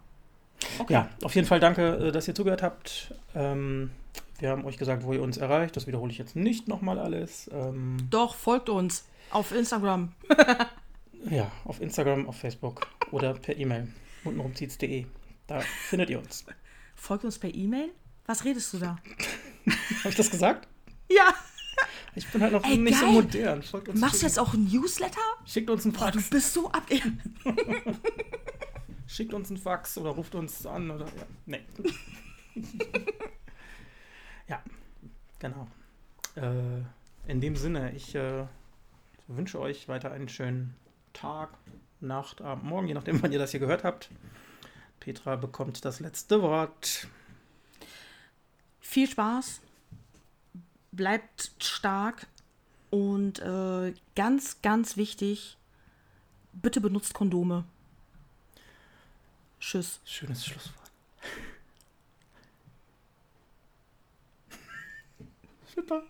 Okay. Ja, auf jeden Fall danke, äh, dass ihr zugehört habt. Ähm, wir haben euch gesagt, wo ihr uns erreicht. Das wiederhole ich jetzt nicht nochmal alles. Ähm, Doch, folgt uns auf Instagram. ja, auf Instagram, auf Facebook oder per E-Mail. untenrumzieht's.de. Da findet ihr uns. Folgt uns per E-Mail? Was redest du da? Habe ich das gesagt? Ja. Ich bin halt noch Ey, nicht geil. so modern. Machst du jetzt auch ein Newsletter? Schickt uns einen Fax. Boah, du bist so ab. Schickt uns einen Fax oder ruft uns an oder ja. Nee. ja, genau. Äh, in dem Sinne, ich äh, wünsche euch weiter einen schönen Tag, Nacht, Abend, Morgen, je nachdem, wann ihr das hier gehört habt. Petra bekommt das letzte Wort. Viel Spaß bleibt stark und äh, ganz, ganz wichtig, bitte benutzt Kondome. Tschüss. Schönes Schlusswort. Super.